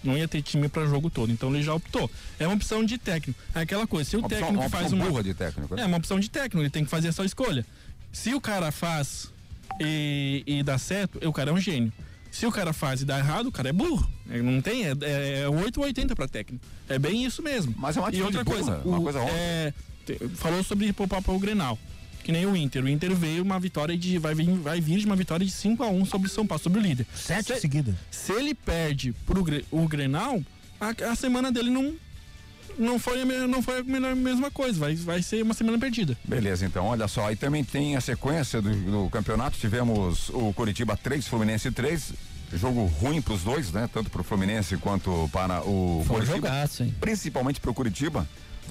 Speaker 8: Não ia ter time pra jogo todo, então ele já optou. É uma opção de técnico. É aquela coisa, se o
Speaker 1: Uma opção,
Speaker 8: técnico
Speaker 1: uma
Speaker 8: faz
Speaker 1: opção
Speaker 8: uma.
Speaker 1: burra de técnico. né?
Speaker 8: É uma opção de técnico, ele tem que fazer a sua escolha. Se o cara faz e, e dá certo, o cara é um gênio. Se o cara faz e dá errado, o cara é burro. É, Não tem, é, é, é 8 ou 80 pra técnico. É bem isso mesmo.
Speaker 1: Mas é uma
Speaker 8: E outra
Speaker 1: burra,
Speaker 8: coisa,
Speaker 1: uma
Speaker 8: o-
Speaker 1: coisa óbvia.
Speaker 8: é, te- falou sobre poupar para o Grenal. que nem o Inter. O Inter veio uma vitória de. Vai vir, vai vir de uma vitória de 5 a 1 sobre o São Paulo, sobre o líder.
Speaker 2: Sete
Speaker 8: se,
Speaker 2: seguidas.
Speaker 8: Se ele perde pro o Grenal, a, a semana dele não. Não foi, não foi a melhor- mesma coisa, vai, vai ser uma semana perdida.
Speaker 1: Beleza, então, olha só, aí também tem a sequência do, do campeonato, tivemos o Curitiba 3, Fluminense 3, jogo ruim pros dois, né, tanto pro Fluminense quanto para o
Speaker 3: Foi
Speaker 1: Curitiba.
Speaker 3: jogaço, hein?
Speaker 1: Principalmente pro Curitiba,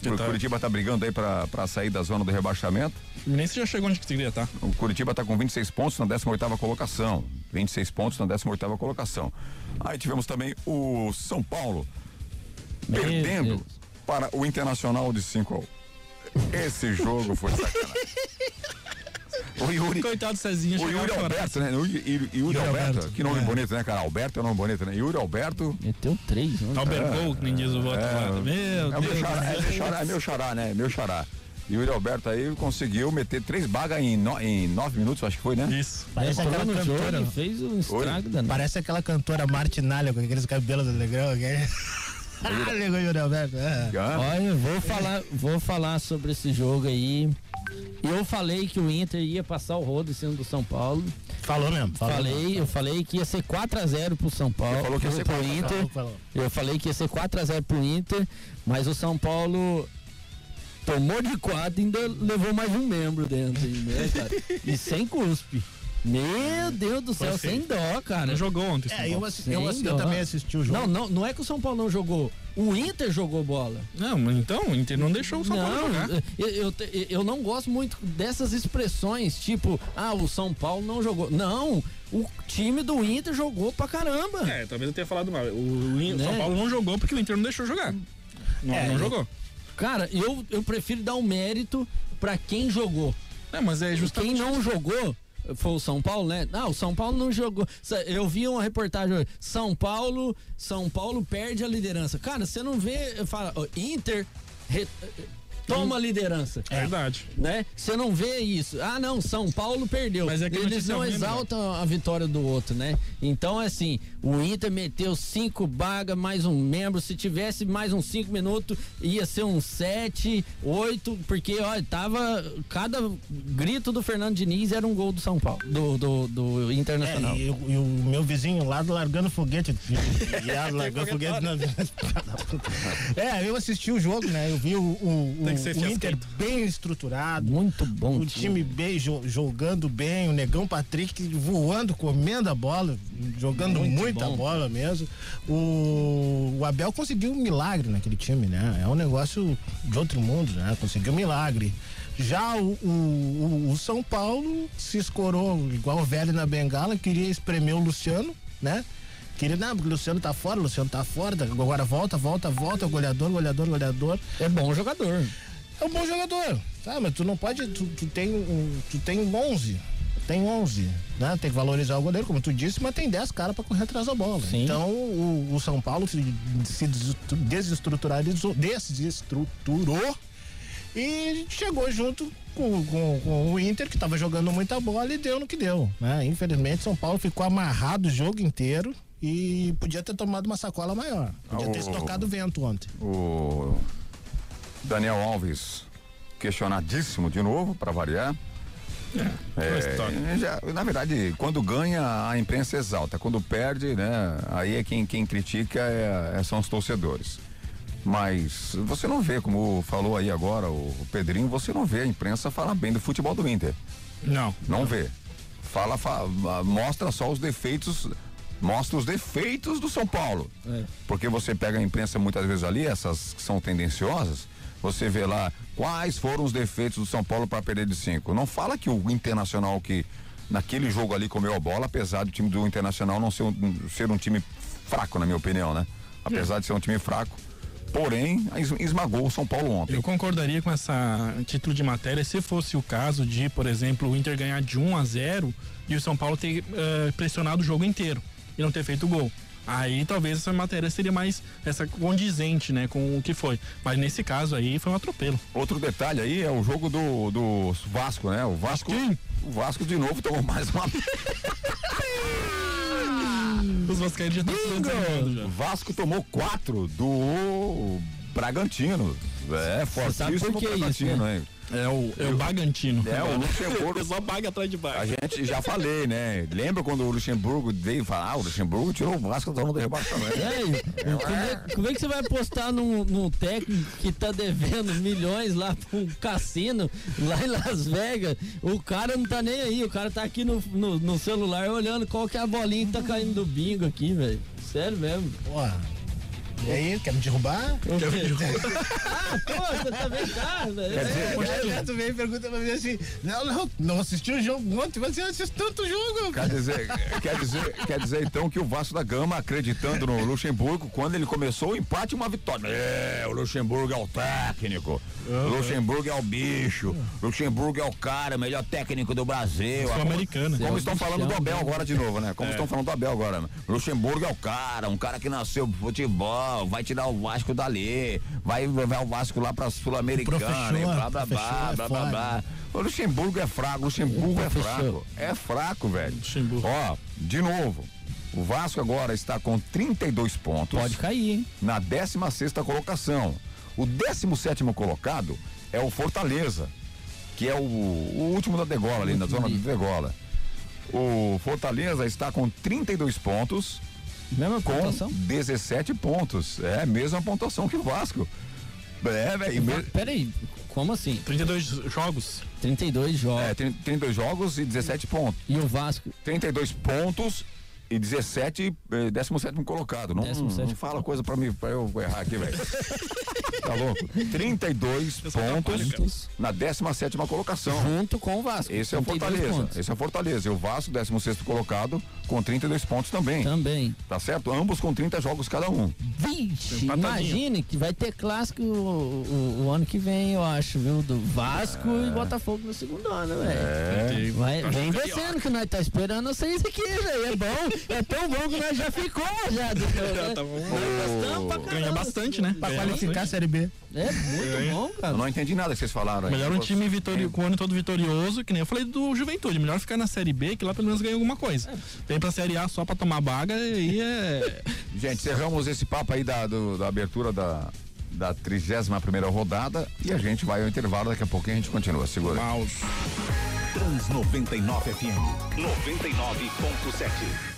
Speaker 1: o
Speaker 8: tá-
Speaker 1: Curitiba tá brigando aí pra, pra sair da zona do rebaixamento.
Speaker 8: O Fluminense já chegou onde queria, tá?
Speaker 1: O Curitiba tá com 26 pontos na 18ª colocação. 26 pontos na 18ª colocação. Aí tivemos também o São Paulo
Speaker 3: Meu
Speaker 1: perdendo
Speaker 3: Deus.
Speaker 1: Para o Internacional de 5 a 1. Esse jogo foi sacanagem. O Yuri,
Speaker 8: Coitado do Cezinha,
Speaker 1: o Yuri. Alberto, né? O Yuri, Yuri- Yuri
Speaker 2: Yuri
Speaker 1: Alberto,
Speaker 2: Alberto,
Speaker 1: que nome
Speaker 2: é.
Speaker 1: bonito, né, cara? Alberto é nome bonito, né? Yuri Alberto.
Speaker 3: Meteu três, né?
Speaker 8: Albergol, que nem diz o voto lá. Meu
Speaker 1: É o meu
Speaker 8: Deus.
Speaker 1: xará, é meu xará, é meu xará, né? Meu xará. E o Yuri Alberto aí conseguiu meter três bagas em, no- em nove minutos, acho que foi, né?
Speaker 8: Isso.
Speaker 2: Parece aquela cantora.
Speaker 3: fez um estrago.
Speaker 2: Parece aquela cantora Martinalha com aqueles cabelos do Negrão. aquele- Yuri Alberto. é.
Speaker 1: Ah,
Speaker 3: Olha, vou falar, vou falar sobre esse jogo aí. Eu falei que o Inter ia passar o rodo em cima do São Paulo.
Speaker 2: Falou mesmo. Falou
Speaker 3: falei, eu falei que ia ser 4x0 pro São Paulo.
Speaker 1: Você falou que ia ser
Speaker 3: pro
Speaker 1: 4 a 0.
Speaker 3: Inter.
Speaker 2: Falou, falou.
Speaker 3: Eu falei que ia ser 4x0 pro Inter, mas o São Paulo tomou de 4 e ainda levou mais um membro dentro, né, cara? E sem cuspe. Meu Deus do céu,
Speaker 8: feio.
Speaker 3: sem dó, cara.
Speaker 8: Não jogou ontem.
Speaker 2: É, eu,
Speaker 8: Paulo.
Speaker 2: assi- eu,
Speaker 3: Sem
Speaker 2: assi- eu também assisti o jogo.
Speaker 3: Não, não, não é que o São Paulo não jogou. O Inter jogou bola.
Speaker 8: Não, mas então o Inter não deixou o São Paulo
Speaker 3: Não,
Speaker 8: jogar.
Speaker 3: eu, eu, eu não gosto muito dessas expressões, tipo, ah, o São Paulo não jogou. Não, o time do Inter jogou pra caramba.
Speaker 8: É, talvez eu tenha falado mal. O, o
Speaker 3: Né?
Speaker 8: São Paulo não jogou porque o Inter não deixou jogar. Não,
Speaker 2: É,
Speaker 8: não
Speaker 2: eu-
Speaker 8: jogou.
Speaker 3: Cara, eu, eu prefiro dar o mérito pra quem jogou.
Speaker 8: É, mas é
Speaker 3: Quem
Speaker 8: justamente.
Speaker 3: não jogou foi o São Paulo, né? Não, o São Paulo não jogou. Eu vi uma reportagem. São Paulo, São Paulo perde a liderança. Cara, você não vê, fala, Inter re- toma a liderança.
Speaker 8: É verdade.
Speaker 3: né? Você não vê isso. Ah, não, São Paulo perdeu.
Speaker 8: Mas é que
Speaker 3: Eles não
Speaker 8: ruim, né?
Speaker 3: exaltam a vitória do outro, né? Então, assim, o Inter meteu cinco bagas, mais um membro. Se tivesse mais uns cinco minutos, ia ser uns sete, oito, porque, ó, tava. Cada grito do Fernando Diniz era um gol do São Paulo, do, do, do
Speaker 2: É,
Speaker 3: Internacional.
Speaker 2: e, o- e o meu vizinho lá do largando foguete. Viado, largando foguete na É, eu assisti o jogo, né? Eu vi o, o, o, o Inter
Speaker 8: fiasquento.
Speaker 2: bem estruturado.
Speaker 3: Muito bom
Speaker 2: O time bem jo- jogando bem, o Negão Patrick voando, comendo a bola, jogando
Speaker 3: Muito
Speaker 2: muita
Speaker 3: bom.
Speaker 2: bola mesmo. O, o Abel conseguiu um milagre naquele time, né? É um negócio de outro mundo, né? Conseguiu um milagre. Já o, o, o- o São Paulo se escorou igual o velho na bengala, queria espremer o Luciano, né? Queria, não, porque o Luciano tá fora, o Luciano tá fora, agora volta, volta, volta, goleador, goleador, goleador.
Speaker 3: É bom jogador.
Speaker 2: É um bom jogador, sabe? Mas tu não pode, tu, tu tem, um- tu tem 11, tem 11, né? Tem que valorizar o goleiro, como tu disse, mas tem 10 caras pra correr atrás da bola.
Speaker 3: Sim.
Speaker 2: Então o, o São Paulo se, se desestru- desestruturalizou, desestruturou e chegou junto com, com- com o Inter, que estava jogando muita bola e deu no que deu. Né? Infelizmente, São Paulo ficou amarrado o jogo inteiro e podia ter tomado uma sacola maior. Podia ter
Speaker 1: Ah, o-
Speaker 2: estocado o vento ontem.
Speaker 1: O Daniel Alves questionadíssimo de novo, para variar. É, já, na verdade, quando ganha, a imprensa exalta. Quando perde, né? Aí é quem, quem critica é- é- são os torcedores. Mas você não vê, como falou aí agora o, o Pedrinho, você não vê a imprensa falar bem do futebol do Inter.
Speaker 8: Não.
Speaker 1: Não vê. Fala, fa- mostra só os defeitos, mostra os defeitos do São Paulo.
Speaker 3: É.
Speaker 1: Porque você pega a imprensa muitas vezes ali, essas que são tendenciosas, você vê lá quais foram os defeitos do São Paulo para perder de cinco. Não fala que o Internacional que naquele jogo ali comeu a bola, apesar do time do Internacional não ser um, ser um time fraco, na minha opinião, né? Apesar de ser um time fraco, porém es- esmagou o São Paulo ontem.
Speaker 8: Eu concordaria com essa título de matéria se fosse o caso de, por exemplo, o Inter ganhar de 1 a 0 e o São Paulo ter eh, pressionado o jogo inteiro e não ter feito gol. Aí talvez essa matéria seria mais essa condizente, né, com o que foi. Mas nesse caso aí foi um atropelo.
Speaker 1: Outro detalhe aí é o jogo do, do Vasco, né? O Vasco, o Vasco de novo tomou mais uma.
Speaker 8: Os vascaínos já estão
Speaker 1: Vasco tomou quatro do Bragantino. É,
Speaker 3: sabe
Speaker 1: fortíssimo
Speaker 3: por que isso,
Speaker 1: Bragantino,
Speaker 3: né?
Speaker 1: hein?
Speaker 8: É o, é o Bagantino.
Speaker 1: É, o Luxemburgo.
Speaker 8: pessoal paga atrás de baixo.
Speaker 1: A gente já falei, né? Lembra quando o Luxemburgo veio falar, ah, o Luxemburgo tirou o Vasco da zona do rebaixamento.
Speaker 3: E aí, como, é, como é que você vai apostar num, num técnico que tá devendo milhões lá pra um cassino lá em Las Vegas? O cara não tá nem aí, o cara tá aqui no, no, no celular olhando qual que é a bolinha que tá caindo do bingo aqui, velho. Sério mesmo.
Speaker 2: Porra. E aí, quer me derrubar?
Speaker 3: Quer me derrubar? ah, pô, você também tá, velho.
Speaker 2: Quer dizer, o Neto vem e pergunta pra mim assim: Não, não, não assistiu o jogo ontem, você assiste tanto jogo.
Speaker 1: Quer dizer, quer, dizer, quer dizer então que o Vasco da Gama acreditando no Luxemburgo, quando ele começou o empate, uma vitória. É, o Luxemburgo é o técnico. O Luxemburgo é o bicho. O Luxemburgo é o cara, melhor técnico do Brasil. Como
Speaker 8: É o
Speaker 1: estão falando do Abel
Speaker 8: né?
Speaker 1: agora de novo, né? Como
Speaker 8: É.
Speaker 1: estão falando do Abel agora. Né? Luxemburgo é o cara, um cara que nasceu pro vai tirar o Vasco dali, vai levar o Vasco lá pra Sul-Americana, e blá blá blá
Speaker 2: é
Speaker 1: blá blá
Speaker 2: foda.
Speaker 1: blá. O Luxemburgo é fraco, o Luxemburgo é fraco. É fraco, velho. Ó, de novo. O Vasco agora está com 32 pontos.
Speaker 3: Pode cair, hein?
Speaker 1: Na 16 colocação. O 17 colocado é o Fortaleza, que é o, o último da degola ali, na zona da degola. O Fortaleza está com 32 pontos.
Speaker 3: Mesma
Speaker 1: com
Speaker 3: pontuação?
Speaker 1: 17 pontos. É, mesma pontuação que o Vasco. É, velho. e me-
Speaker 3: Peraí, como assim?
Speaker 8: 32 jogos.
Speaker 3: 32 jogos.
Speaker 1: É, 30 32 jogos e 17 pontos.
Speaker 3: E o Vasco?
Speaker 1: 32 pontos e 17, eh, 17 colocado. Não,
Speaker 3: 17º.
Speaker 1: não fala coisa pra mim, pra eu errar aqui, velho. tá louco? 32 pontos na 17 colocação.
Speaker 3: Junto com o Vasco.
Speaker 1: Esse é o
Speaker 3: 32
Speaker 1: Fortaleza.
Speaker 3: pontos.
Speaker 1: Esse é o Fortaleza. E o Vasco, 16 colocado, com 32 pontos também.
Speaker 3: Também.
Speaker 1: Tá certo? Ambos com 30 jogos cada um.
Speaker 3: Vixe, imagine que vai ter clássico o, o- o ano que vem, eu acho, viu? Do Vasco e Botafogo no segundo ano, velho.
Speaker 1: É.
Speaker 3: Vai, vem descendo que nós tá esperando vocês aqui, velho. É bom, é tão bom que nós já ficou já. Do, né?
Speaker 8: tá bom.
Speaker 3: Pra.
Speaker 8: Ganha bastante, né?
Speaker 2: Pra
Speaker 8: Ganha
Speaker 2: qualificar a. Série B.
Speaker 3: É muito bom, cara.
Speaker 1: Eu não entendi nada que vocês falaram aí.
Speaker 8: Melhor um time vitorioso, com o ano todo vitorioso, que nem eu falei do Juventude. Melhor ficar na Série B, que lá pelo menos ganha alguma coisa. Vem pra Série A só pra tomar baga e aí é.
Speaker 1: Gente, encerramos esse papo aí da, do- da abertura da, da 31 primeira rodada e a gente vai ao intervalo, daqui a pouquinho a gente continua. Segura.
Speaker 4: Trans 99 FM 99.7.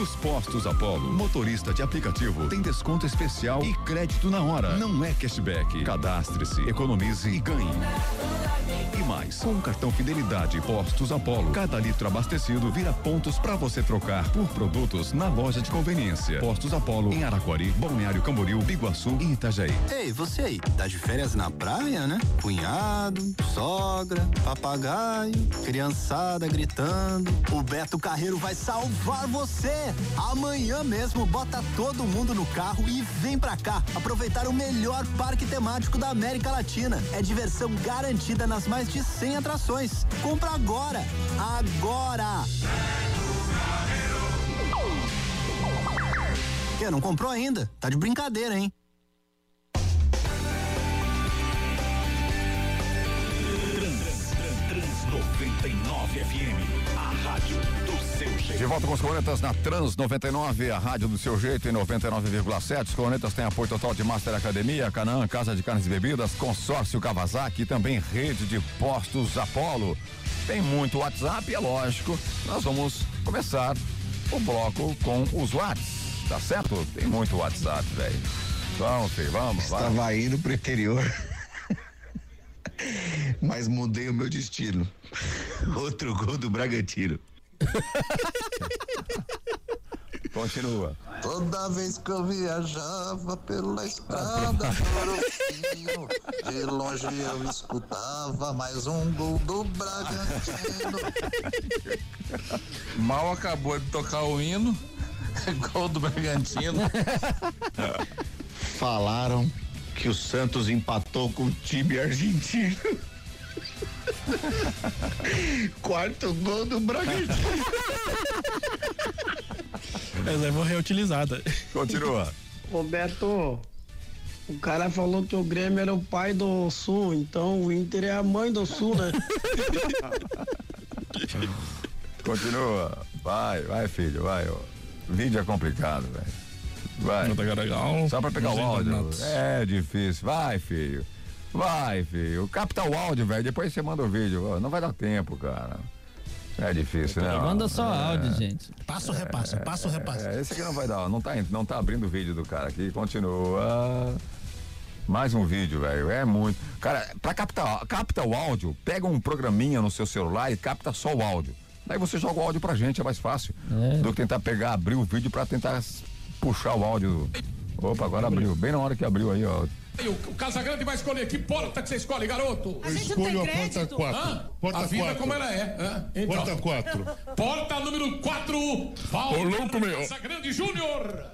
Speaker 4: Nos postos Apollo, motorista de aplicativo tem desconto especial e crédito na hora. Não é cashback. Cadastre-se, economize e ganhe. E mais, com o cartão Fidelidade Postos Apollo, cada litro abastecido vira pontos para você trocar por produtos na loja de conveniência. Postos Apollo em Araquari, Balneário Camboriú, Biguaçu e Itajaí.
Speaker 7: Ei, você aí, tá de férias na praia, né? Cunhado, sogra, papagaio, criançada gritando. O Beto Carreiro vai salvar você! Amanhã mesmo, bota todo mundo no carro e vem pra cá aproveitar o melhor parque temático da América Latina. É diversão garantida nas mais de 100 atrações. Compra agora! Agora! Que, não comprou ainda? Tá de brincadeira, hein?
Speaker 4: Trans, Trans 99 FM, a rádio.
Speaker 1: De volta com os Cornetas na Trans 99, a rádio do seu jeito em 99,7. Os Cornetas têm apoio total de Master Academia, Canaã, Casa de Carnes e Bebidas, Consórcio Kawasaki e também Rede de Postos Apolo. Tem muito WhatsApp e é lógico, nós vamos começar o bloco com os Whats, tá certo? Tem muito WhatsApp, velho. Vamos, filho, vamos.
Speaker 15: Estava indo pro interior. Mas mudei o meu destino. Outro gol do Bragantino.
Speaker 1: Continua.
Speaker 15: Toda vez que eu viajava pela estrada de longe eu escutava mais um gol do Bragantino.
Speaker 16: Mal acabou de tocar o hino. Gol do Bragantino.
Speaker 15: Falaram que o Santos empatou com o time argentino. Quarto gol do Bragantino.
Speaker 8: Vou reutilizada.
Speaker 1: Continua.
Speaker 12: Roberto, o cara falou que o Grêmio era o pai do Sul, então o Inter é a mãe do Sul, né?
Speaker 1: Continua. Vai, vai, filho, vai. ó. Vídeo é complicado, velho. Vai.
Speaker 8: Tá.
Speaker 1: Só pra pegar o áudio. É difícil. Vai, filho. Vai, filho. Capta o áudio, velho. Depois você manda o vídeo. Não vai dar tempo, cara. É difícil, né?
Speaker 3: Manda só
Speaker 1: É.
Speaker 3: áudio, gente.
Speaker 2: Passa o repasse, passa o repasse.
Speaker 1: É, esse aqui não vai dar, não tá, não tá abrindo o vídeo do cara aqui, continua. Mais um vídeo, velho, é muito. Cara, pra captar, capta o áudio, pega um programinha no seu celular e capta só o áudio. Daí você joga o áudio pra gente, é mais fácil do que tentar pegar, abrir o vídeo pra tentar puxar o áudio. Opa, agora abriu, bem na hora que abriu aí, ó.
Speaker 17: O, o Casagrande vai escolher que porta que você escolhe, garoto?
Speaker 18: Eu escolho a porta 4.
Speaker 17: Hã?
Speaker 18: Porta
Speaker 17: a vida
Speaker 18: 4.
Speaker 17: como ela é. hã? Então,
Speaker 18: Porta 4.
Speaker 17: Porta número 4,
Speaker 18: Ô,
Speaker 17: Valdir
Speaker 18: louco, meu.
Speaker 17: Casagrande Júnior.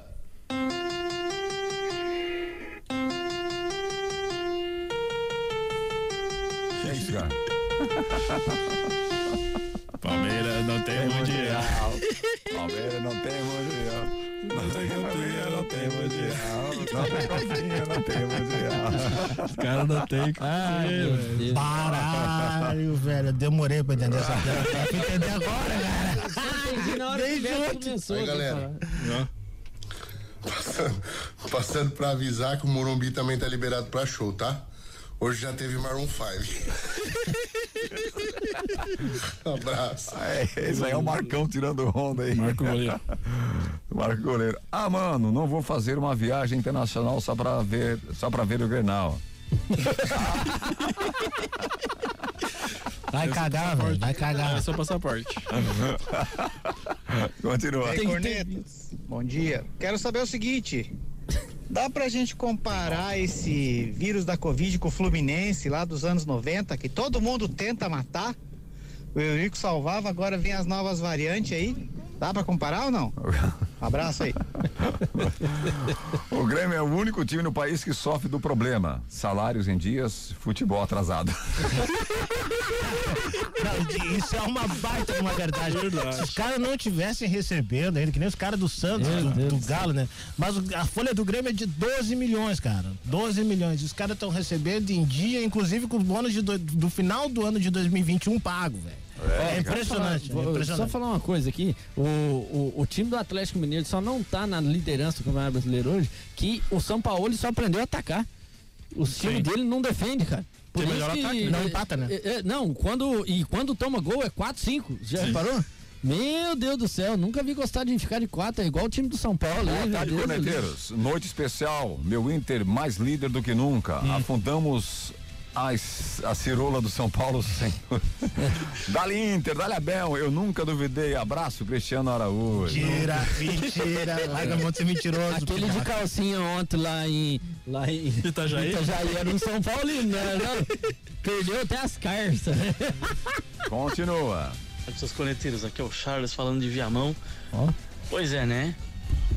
Speaker 1: Que é isso, cara?
Speaker 8: Palmeiras não tem mundial.
Speaker 1: Palmeiras não tem mundial. Não tem mundial, não tem mundial. Não tem copinha, não tem mundial.
Speaker 8: Os caras não tem
Speaker 2: Deus. Baralho, velho. Eu demorei pra entender essa piada. Fui entender agora, cara.
Speaker 3: entendi na hora que o Beto começou.
Speaker 18: Aí,
Speaker 3: a
Speaker 18: galera. Passando, passando pra avisar que o Morumbi também tá liberado pra show, tá? Hoje já teve Maroon 5. Abraço.
Speaker 1: É, esse aí é o Marcão tirando onda aí.
Speaker 8: Marco Goleiro.
Speaker 1: Marco Goleiro. Ah, mano, não vou fazer uma viagem internacional só pra ver, só pra ver o Grenal.
Speaker 2: Vai cagar, velho. Vai cagar.
Speaker 8: É seu passaporte.
Speaker 1: Continua.
Speaker 19: Cornetas. Bom dia. Quero saber o seguinte. Dá pra gente comparar esse vírus da Covid com o Fluminense lá dos anos 90, que todo mundo tenta matar? O Eurico salvava, agora vem as novas variantes aí. Dá pra comparar ou não? Abraço aí.
Speaker 1: O Grêmio é o único time no país que sofre do problema: salários em dias, futebol atrasado.
Speaker 2: Não, isso é uma baita de uma verdade. Se os caras não tivessem recebendo ainda, que nem os caras do Santos,
Speaker 3: Meu
Speaker 2: do, do Galo, né? Mas o- a folha do Grêmio é de 12 milhões, cara. 12 milhões. Os caras estão recebendo em dia, inclusive com os bônus de do, do final do ano de 2021 pago, velho. É, impressionante.
Speaker 3: Vou-
Speaker 2: é
Speaker 3: Só
Speaker 2: impressionante.
Speaker 3: falar uma coisa aqui, o, o, o time do Atlético Mineiro só não tá na liderança do Campeonato Brasileiro hoje, que o São Paulo só aprendeu a atacar. O time dele não defende, cara. Por
Speaker 2: Tem melhor
Speaker 3: que-
Speaker 2: ataque, né? Não empata, né?
Speaker 3: é, é, não, quando, e quando toma gol é 4, 5. Já reparou? Meu Deus do céu, nunca vi gostar de ficar de 4, é igual o time do São Paulo.
Speaker 1: Boa tarde,
Speaker 3: Deus.
Speaker 1: Noite especial. Meu Inter mais líder do que nunca.
Speaker 3: Hum.
Speaker 1: Afundamos as, a cirola do São Paulo sem. dali Inter, dali Abel. Eu nunca duvidei. Abraço, Cristiano Araújo.
Speaker 2: Mentira, mentira. Larga a mão de ser mentiroso.
Speaker 3: Aquele de calcinha ontem lá em. Lá em
Speaker 8: Itajaí?
Speaker 3: Itajaí era um São Paulino, né? Perdeu até as carças.
Speaker 1: Continua.
Speaker 20: Seus corneteiros, aqui é o Charles falando de Viamão. Pois é, né?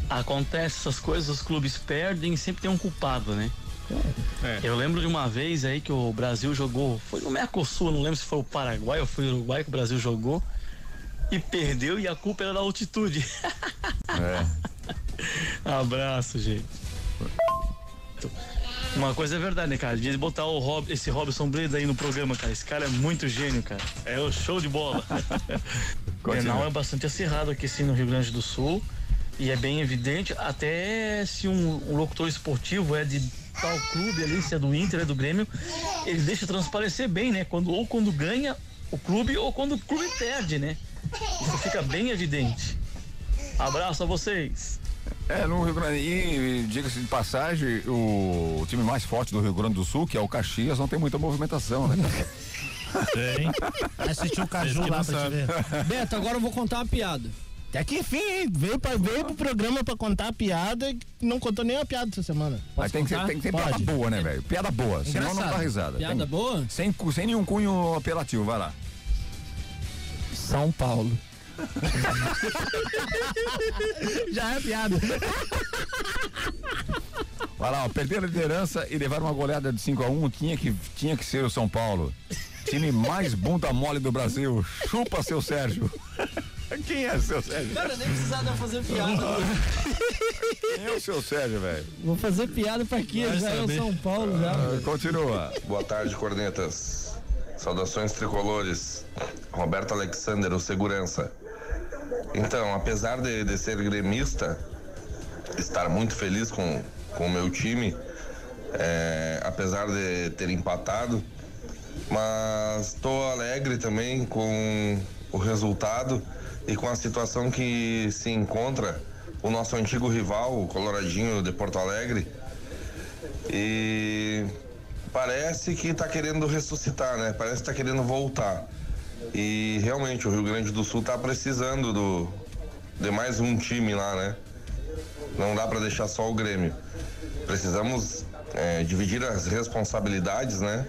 Speaker 20: Acontece essas coisas, os clubes perdem e sempre tem um culpado, né? Eu lembro de uma vez aí que o Brasil jogou, foi no Mercosul, não lembro se foi o Paraguai ou foi o Uruguai que o Brasil jogou e perdeu e a culpa era da altitude.
Speaker 1: É.
Speaker 20: Abraço, gente. Uma coisa é verdade, né, cara? De botar o Rob, esse Robson Blades aí no programa, cara. Esse cara é muito gênio, cara. É o show de bola. o Grenal é bastante acirrado aqui, sim, no Rio Grande do Sul. E é bem evidente, até se um, um locutor esportivo é de tal clube ali, se é do Inter, é do Grêmio, ele deixa transparecer bem, né? Quando, ou quando ganha, o clube ou quando o clube perde, né? Isso fica bem evidente. Abraço a vocês.
Speaker 1: É, no Rio Grande e diga-se de passagem, o time mais forte do Rio Grande do Sul, que é o Caxias, não tem muita movimentação, né?
Speaker 8: Tem.
Speaker 2: Assistiu o Caju lá pra te ver.
Speaker 3: Beto, agora eu vou contar uma piada.
Speaker 2: Até que enfim, hein? Veio, pra, veio pro programa pra contar a piada e não contou nem a piada essa semana.
Speaker 1: Mas tem que, ser, tem que ter
Speaker 2: Pode.
Speaker 1: piada boa, né, velho? Piada boa, senão não dá risada.
Speaker 3: Piada
Speaker 1: Tem-
Speaker 3: boa?
Speaker 1: Sem, sem nenhum cunho apelativo, vai lá.
Speaker 3: São Paulo.
Speaker 2: Já é piada.
Speaker 1: Vai lá, ó, perder a liderança e levar uma goleada de 5 a 1 tinha que, tinha que ser o São Paulo. Time mais bunda mole do Brasil. Chupa, seu Sérgio. Quem é seu Sérgio?
Speaker 3: Cara, nem precisava fazer piada.
Speaker 1: Quem é o seu Sérgio, velho?
Speaker 3: Vou fazer piada pra quê?
Speaker 1: Vai
Speaker 3: Já é o
Speaker 1: saber.
Speaker 3: São Paulo, já.
Speaker 1: Ah, Continua.
Speaker 21: Boa tarde, cornetas. Saudações tricolores. Roberto Alexander, o segurança. Então, apesar de, de ser gremista, estar muito feliz com, com o meu time, é, apesar de ter empatado, mas estou alegre também com o resultado e com a situação que se encontra o nosso antigo rival, o Coloradinho de Porto Alegre. E parece que está querendo ressuscitar, né? Parece que está querendo voltar. E realmente o Rio Grande do Sul está precisando do, de mais um time lá, né? Não dá para deixar só o Grêmio. Precisamos é, dividir as responsabilidades, né?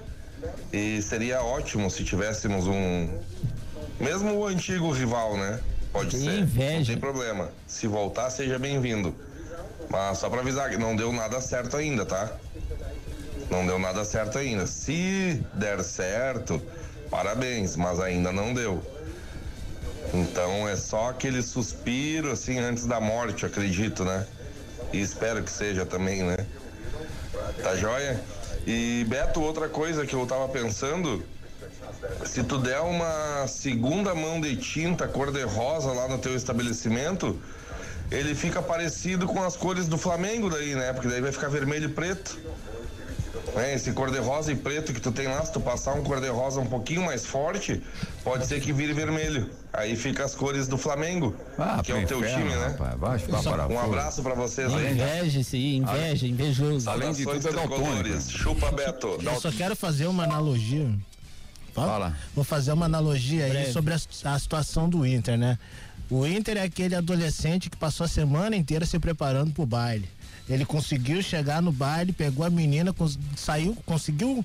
Speaker 21: E seria ótimo se tivéssemos um. Mesmo o antigo rival, né? Pode
Speaker 3: Tem
Speaker 21: ser.
Speaker 3: inveja.
Speaker 21: Não tem problema. Se voltar, seja bem-vindo. Mas só para avisar que não deu nada certo ainda, tá? Não deu nada certo ainda. Se der certo, parabéns, mas ainda não deu. Então é só aquele suspiro assim antes da morte, acredito, né? E espero que seja também, né? Tá joia? E Beto, outra coisa que eu tava pensando, se tu der uma segunda mão de tinta cor-de-rosa lá no teu estabelecimento, ele fica parecido com as cores do Flamengo daí, né? Porque daí vai ficar vermelho e preto. É, esse cor-de-rosa e preto que tu tem lá, se tu passar um cor-de-rosa um pouquinho mais forte, pode ser que vire vermelho. Aí fica as cores do Flamengo,
Speaker 1: Ah,
Speaker 21: que é o teu
Speaker 1: inferno,
Speaker 21: time, né?
Speaker 1: rapaz,
Speaker 21: Um abraço pra vocês aí.
Speaker 3: Inveja esse aí, inveja, invejoso.
Speaker 1: Além de tudo, é.
Speaker 21: Chupa, Beto.
Speaker 2: Eu só quero fazer uma analogia.
Speaker 1: Fala.
Speaker 2: Vou fazer uma analogia aí
Speaker 3: Breve.
Speaker 2: sobre a, a situação do Inter, né? O Inter é aquele adolescente que passou a semana inteira se preparando pro baile. Ele conseguiu chegar no baile, pegou a menina, cons- saiu, conseguiu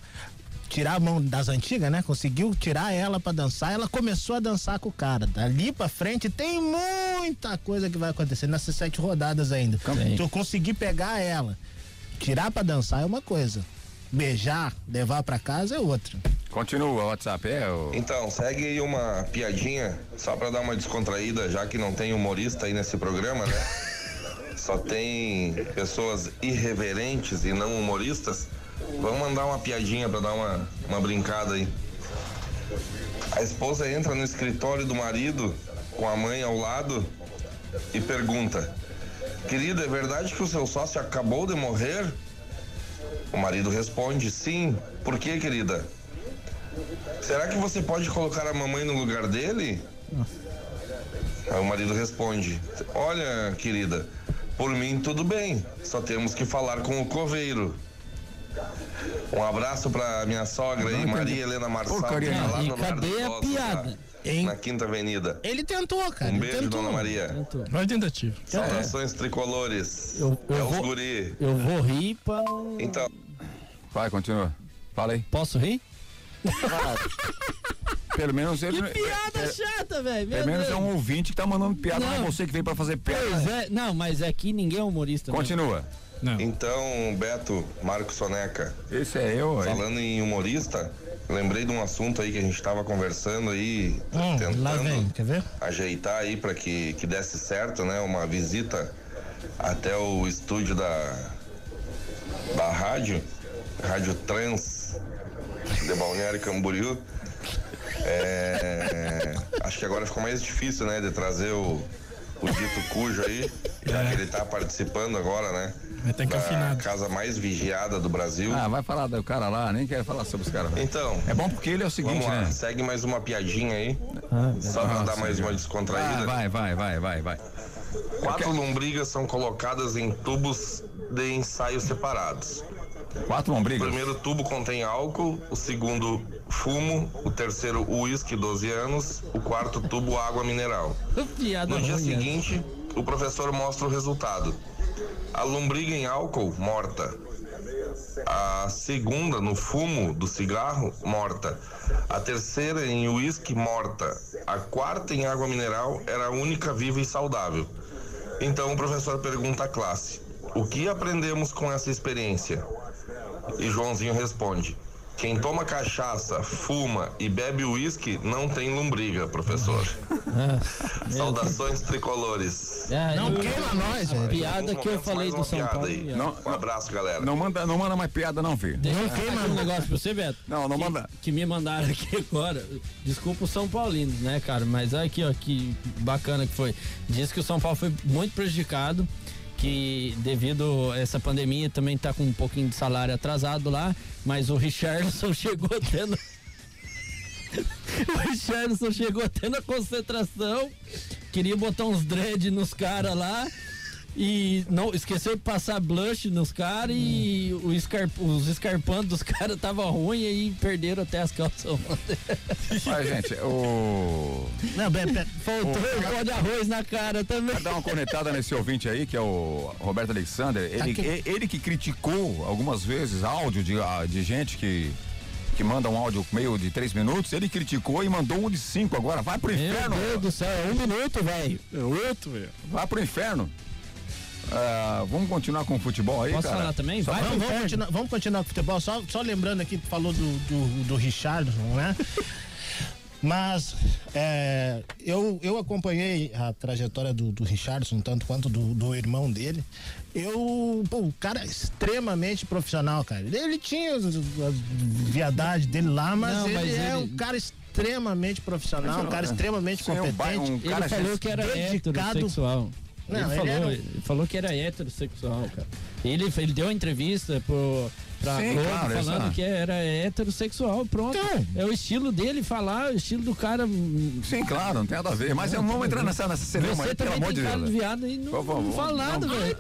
Speaker 2: tirar a mão das antigas, né? Conseguiu tirar ela pra dançar, ela começou a dançar com o cara. Dali pra frente tem muita coisa que vai acontecer nessas sete rodadas ainda.
Speaker 3: Tem.
Speaker 2: Tu conseguir pegar ela, tirar pra dançar é uma coisa. Beijar, levar pra casa é outra.
Speaker 1: Continua, o WhatsApp é o.
Speaker 21: Então, segue aí uma piadinha, só pra dar uma descontraída, já que não tem humorista aí nesse programa, né? Só tem pessoas irreverentes e não humoristas. Vamos mandar uma piadinha pra dar uma, uma brincada aí. A esposa entra no escritório do marido, com a mãe ao lado, e pergunta: Querida, é verdade que o seu sócio acabou de morrer? O marido responde: Sim. Por quê, querida? Será que você pode colocar a mamãe no lugar dele? Aí o marido responde: Olha, querida, por mim tudo bem, só temos que falar com o coveiro. Um abraço pra minha sogra aí, Maria Helena Marçal,
Speaker 1: Porcaria,
Speaker 21: que tá lá
Speaker 3: E
Speaker 21: no
Speaker 3: cadê a piada?
Speaker 21: lá, Na Quinta Avenida.
Speaker 2: Ele tentou, cara.
Speaker 21: Um beijo,
Speaker 2: tentou.
Speaker 21: dona Maria.
Speaker 8: Vai tentativa.
Speaker 21: Saudações tricolores.
Speaker 3: Eu- eu
Speaker 21: é os
Speaker 3: vou-
Speaker 21: guri.
Speaker 3: Eu vou rir pra.
Speaker 21: Então.
Speaker 1: Vai, continua. Fala aí.
Speaker 3: Posso rir?
Speaker 1: Pelo menos ele.
Speaker 3: Que piada
Speaker 1: é-
Speaker 3: chata, velho.
Speaker 1: Pelo menos é
Speaker 3: Deus.
Speaker 1: um ouvinte que tá mandando piada, não, é
Speaker 3: Não.
Speaker 1: você que veio pra fazer piada.
Speaker 3: Pois é, não, mas aqui ninguém é humorista. né?
Speaker 1: Continua.
Speaker 21: Então, Beto, Marco Soneca.
Speaker 1: Esse é eu, aí.
Speaker 21: Falando em humorista, lembrei de um assunto aí que a gente tava conversando aí,
Speaker 2: Hum,
Speaker 21: tentando
Speaker 2: lá vem, quer ver?
Speaker 21: ajeitar aí para que, que desse certo, né? Uma visita até o estúdio da, da rádio, Rádio Trans de Balneário Camboriú. É, acho que agora ficou mais difícil, né? De trazer o, o dito cujo aí, já que ele tá participando agora, né?
Speaker 8: tá
Speaker 21: da
Speaker 8: encafinado.
Speaker 21: casa mais vigiada do Brasil.
Speaker 1: Ah, vai falar do cara lá, nem quero falar sobre os caras.
Speaker 21: Então.
Speaker 1: É bom porque ele é o seguinte,
Speaker 21: Vamos lá,
Speaker 1: né?
Speaker 21: segue mais uma piadinha aí. só pra
Speaker 1: Ah,
Speaker 21: dar mais uma descontraída.
Speaker 1: Ah, vai, vai, vai, vai, vai.
Speaker 21: Quatro lombrigas são colocadas em tubos de ensaio separados.
Speaker 1: Quatro lombrigas?
Speaker 21: O primeiro tubo contém álcool, o segundo fumo, o terceiro uísque 12 anos, o quarto tubo água mineral.
Speaker 3: Piada
Speaker 21: No dia seguinte, o professor mostra o resultado. A lombriga em álcool, morta. A segunda, no fumo do cigarro, morta. A terceira, em uísque, morta. A quarta, em água mineral, era a única viva e saudável. Então o professor pergunta à classe: O que aprendemos com essa experiência? E Joãozinho responde: Quem toma cachaça, fuma e bebe uísque não tem lombriga, professor. Saudações tricolores.
Speaker 3: Não
Speaker 21: queima
Speaker 3: nós, velho. Piada que eu falei do São Paulo.
Speaker 1: Não,
Speaker 21: um abraço, galera.
Speaker 1: Não manda, não manda mais piada, não, filho.
Speaker 3: Deixa eu falar um negócio pra você, Beto.
Speaker 1: Não, não
Speaker 3: que,
Speaker 1: manda.
Speaker 3: Que me mandaram aqui agora. Desculpa o São Paulino, né, cara? Mas aqui, ó, que bacana que foi. Diz que o São Paulo foi muito prejudicado. Que devido a essa pandemia também tá com um pouquinho de salário atrasado lá. Mas o Richardson chegou tendo. o Richardson chegou tendo a concentração. Queria botar uns dread nos caras lá. E não esqueceu de passar blush nos caras e o escar, os escarpantes dos caras tava ruim e aí perderam até as calças.
Speaker 1: Mas, gente, o.
Speaker 2: Não, bem.
Speaker 3: Faltou o pó de arroz na cara também.
Speaker 1: Dar uma cornetada nesse ouvinte aí, que é o Roberto Alexander. Ele,
Speaker 3: Aqui.
Speaker 1: e- ele que criticou algumas vezes áudio de, ah, de gente que. Que manda um áudio meio de três minutos, ele criticou e mandou um de cinco agora. Vai pro
Speaker 3: Meu
Speaker 1: inferno!
Speaker 3: Deus do céu, é um minuto, velho.
Speaker 8: É oito, velho.
Speaker 1: Vai pro inferno! Ah, vamos continuar com o futebol aí,
Speaker 3: Posso
Speaker 1: cara?
Speaker 3: falar também? Vai
Speaker 2: Vamos, vamos continuar, vamos continuar com o futebol. Só, só lembrando aqui, tu falou do, do, do Richardson, né? Mas é, eu, eu acompanhei a trajetória do, do Richardson, tanto quanto do, do irmão dele. Eu, pô, o cara é extremamente profissional, cara. Ele tinha as, as viadades dele lá, mas,
Speaker 3: Não,
Speaker 2: ele,
Speaker 3: mas
Speaker 2: é
Speaker 3: ele-
Speaker 2: um cara extremamente profissional, um cara extremamente competente.
Speaker 3: um cara Ele falou que era heterossexual.
Speaker 2: Não,
Speaker 3: ele,
Speaker 2: ele
Speaker 3: falou,
Speaker 2: era um-
Speaker 3: ele falou que era heterossexual, cara. Ele, ele deu uma entrevista pro, pra
Speaker 1: Sim,
Speaker 3: Globo
Speaker 1: claro,
Speaker 3: falando que era heterossexual, pronto. É o estilo dele falar, o estilo do cara.
Speaker 1: Sim, claro, não tem nada a ver. Mas vamos entrar nessa, nessa celeuma aí, pelo
Speaker 3: também
Speaker 1: amor de
Speaker 3: cara
Speaker 1: Deus.
Speaker 3: de viado e não,
Speaker 1: Vamos, vamos,
Speaker 3: não fala nada,
Speaker 1: vamos.
Speaker 3: velho.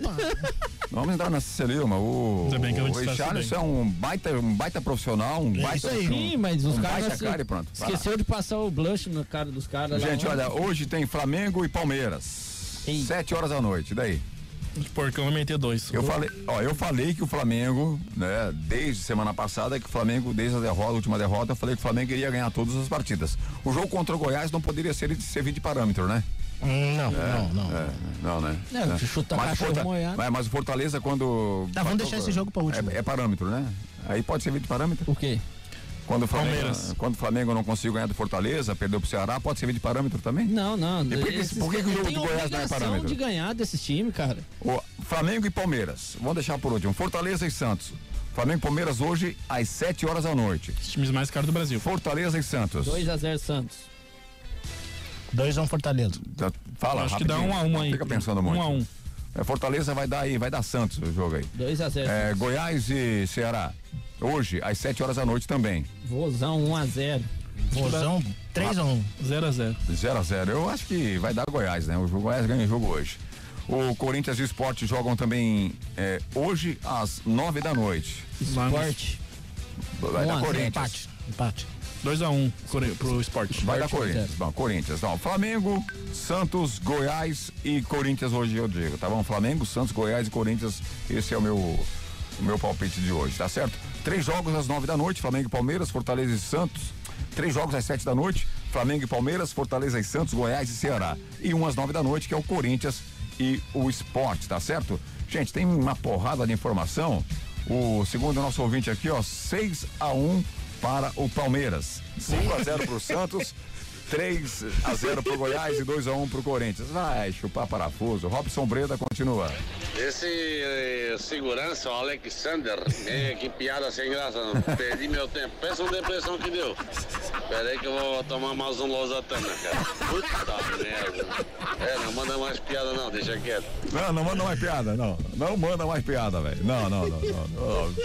Speaker 1: Vamos entrar nessa celeuma. O,
Speaker 8: Ainda bem que eu
Speaker 1: o Richarlison é um baita, um baita profissional, um
Speaker 3: É
Speaker 1: baita.
Speaker 3: isso aí.
Speaker 1: um-
Speaker 3: Sim, mas os
Speaker 1: um
Speaker 3: caras
Speaker 1: baita
Speaker 3: se-
Speaker 1: cara e pronto.
Speaker 3: Esqueceu de passar o blush na cara dos caras.
Speaker 1: Gente, olha, hoje tem Flamengo e Palmeiras. Sete horas da noite, e daí?
Speaker 8: Porcão vai meter dois.
Speaker 1: Eu falei, ó, eu falei que o Flamengo, né, desde semana passada, que o Flamengo, desde a derrota, a última derrota, eu falei que o Flamengo iria ganhar todas as partidas. O jogo contra o Goiás não poderia ser servir de parâmetro, né?
Speaker 2: Não, não, não.
Speaker 1: É, não, né?
Speaker 3: Não,
Speaker 1: É.
Speaker 3: se chutar
Speaker 1: mas, Forta- mas, mas o Fortaleza, quando.
Speaker 2: Tá, vamos deixar esse jogo pra último.
Speaker 1: É, é parâmetro, né? Aí pode servir de parâmetro?
Speaker 3: O quê?
Speaker 1: Quando o Flamengo, quando o Flamengo não conseguiu ganhar do Fortaleza, perdeu pro Ceará, pode servir de parâmetro também?
Speaker 3: Não, não.
Speaker 1: E por que,
Speaker 3: esses-
Speaker 1: por que que o jogo do Goiás não é parâmetro?
Speaker 3: de ganhar desses times, cara.
Speaker 1: O Flamengo e Palmeiras. Vamos deixar por último. Fortaleza e Santos. Flamengo e Palmeiras hoje às 7 horas da noite.
Speaker 8: Os times mais caros do Brasil.
Speaker 1: Fortaleza e Santos.
Speaker 3: 2x0 Santos.
Speaker 2: 2 a 1 Fortaleza.
Speaker 1: Já Fala,
Speaker 8: Acho que dá
Speaker 1: rapidinho.
Speaker 8: um a um
Speaker 1: Não
Speaker 8: aí.
Speaker 1: Fica pensando muito.
Speaker 8: Um a um.
Speaker 1: É, Fortaleza vai dar aí, vai dar Santos o jogo aí.
Speaker 3: 2x0.
Speaker 1: É, Goiás e Ceará. Hoje, às 7 horas da noite também.
Speaker 3: Vozão 1x0.
Speaker 2: Vozão 3 a 1
Speaker 8: 0 a 0
Speaker 1: 0 a 0 Eu acho que vai dar Goiás, né? O Goiás ganha o jogo hoje. O Corinthians e o Sport jogam também é, hoje às 9 da noite.
Speaker 3: Esporte.
Speaker 1: Vai
Speaker 3: Um
Speaker 1: dar
Speaker 3: a
Speaker 1: Corinthians.
Speaker 2: Empate. Empate.
Speaker 8: 2x1 um, pro esporte.
Speaker 1: Vai dar Corinthians. Bom, Corinthians. Não, Flamengo, Santos, Goiás e Corinthians hoje eu digo, tá bom? Flamengo, Santos, Goiás e Corinthians. Esse é o meu, o meu palpite de hoje, tá certo? Três jogos às nove da noite, Flamengo e Palmeiras, Fortaleza e Santos. Três jogos às sete da noite, Flamengo e Palmeiras, Fortaleza e Santos, Goiás e Ceará. E um às nove da noite, que é o Corinthians e o Esporte, tá certo? Gente, tem uma porrada de informação. O segundo nosso ouvinte aqui, ó, 6 a 1 para o Palmeiras. 5 a 0 para o Santos 3 a 0 pro Goiás e 2 a 1 pro Corinthians. Vai chupar parafuso. Robson Breda continua.
Speaker 11: Esse eh, segurança, o Alexander, eh, que piada sem graça, não. perdi meu tempo. Pensa uma depressão que deu. Pera aí que eu vou tomar mais um losatana, cara. Puta merda. É, não manda mais piada não, deixa quieto.
Speaker 1: Não, não manda mais piada, não. Não manda mais piada, velho. Não, não, não, não. não.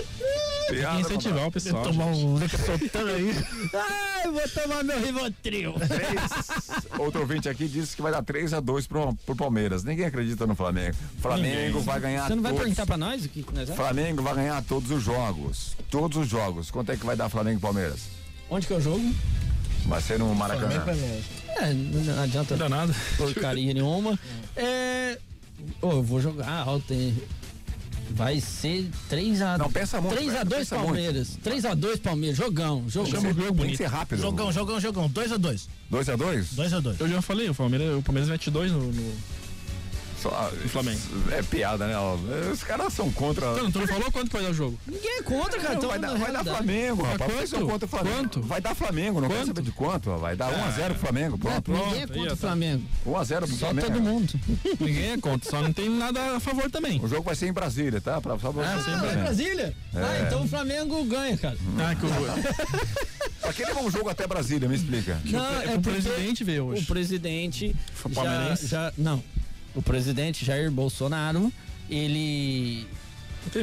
Speaker 1: Piada não
Speaker 8: incentivar o pessoal.
Speaker 2: Tomar um Lexotan aí.
Speaker 3: Ai, vou tomar meu Rivotril.
Speaker 1: Três. Outro ouvinte aqui disse que vai dar 3 a 2 pro, pro Palmeiras. Ninguém acredita no Flamengo. Flamengo
Speaker 3: Ninguém.
Speaker 1: vai ganhar
Speaker 3: Você não vai
Speaker 1: todos.
Speaker 3: perguntar pra nós o que nós é?
Speaker 1: Flamengo vai ganhar todos os jogos. Todos os jogos. Quanto é que vai dar Flamengo e Palmeiras?
Speaker 3: Onde que é o jogo?
Speaker 1: Vai ser no Maracanã.
Speaker 3: É, não não adianta
Speaker 8: Não dá nada.
Speaker 3: porcaria nenhuma. É. Ô, eu vou jogar alto, hein? Vai ser 3x2.
Speaker 1: Não, pensa muito,
Speaker 3: 3x2
Speaker 1: pensa muito.
Speaker 3: Palmeiras. 3x2 Palmeiras. Jogão, jogão.
Speaker 8: Chama o jogo
Speaker 1: Tem que
Speaker 8: bonito.
Speaker 1: ser rápido.
Speaker 2: Jogão, jogão, jogão. 2x2.
Speaker 1: 2 a 2
Speaker 2: 2x2.
Speaker 8: Eu já falei, o Palmeiras, o Palmeiras mete dois no, no-
Speaker 1: Só,
Speaker 8: E Flamengo?
Speaker 1: É piada, né? Os caras são contra.
Speaker 8: Não, tu não falou quanto vai dar o jogo?
Speaker 3: Ninguém é contra, cara. Então,
Speaker 1: vai, dar, vai dar. Flamengo, rapaz. Vocês são
Speaker 8: quanto?
Speaker 1: contra o Flamengo.
Speaker 8: Quanto?
Speaker 1: Vai dar Flamengo, não quero
Speaker 8: Quanto?
Speaker 1: saber de quanto. Vai dar 1x0 pro Flamengo. Pronto.
Speaker 3: Ninguém é contra o
Speaker 8: tá.
Speaker 3: Flamengo.
Speaker 1: 1x0 pro
Speaker 3: Só
Speaker 1: Flamengo.
Speaker 3: todo mundo.
Speaker 8: Ninguém é contra, só não tem nada a favor também.
Speaker 1: O jogo vai ser em Brasília, tá? Pra, só pra
Speaker 8: Ah, sim,
Speaker 3: Ah, é
Speaker 1: saberem.
Speaker 3: Brasília? Ah, então o Flamengo ganha, cara.
Speaker 8: Ah, que o,
Speaker 1: Pra que levar um jogo até Brasília? Me explica.
Speaker 3: Não,
Speaker 8: é
Speaker 3: é
Speaker 8: pro
Speaker 3: porque
Speaker 8: presidente veio
Speaker 3: O
Speaker 8: hoje.
Speaker 3: presidente
Speaker 8: Foi
Speaker 3: já, já. Não. O presidente Jair Bolsonaro, ele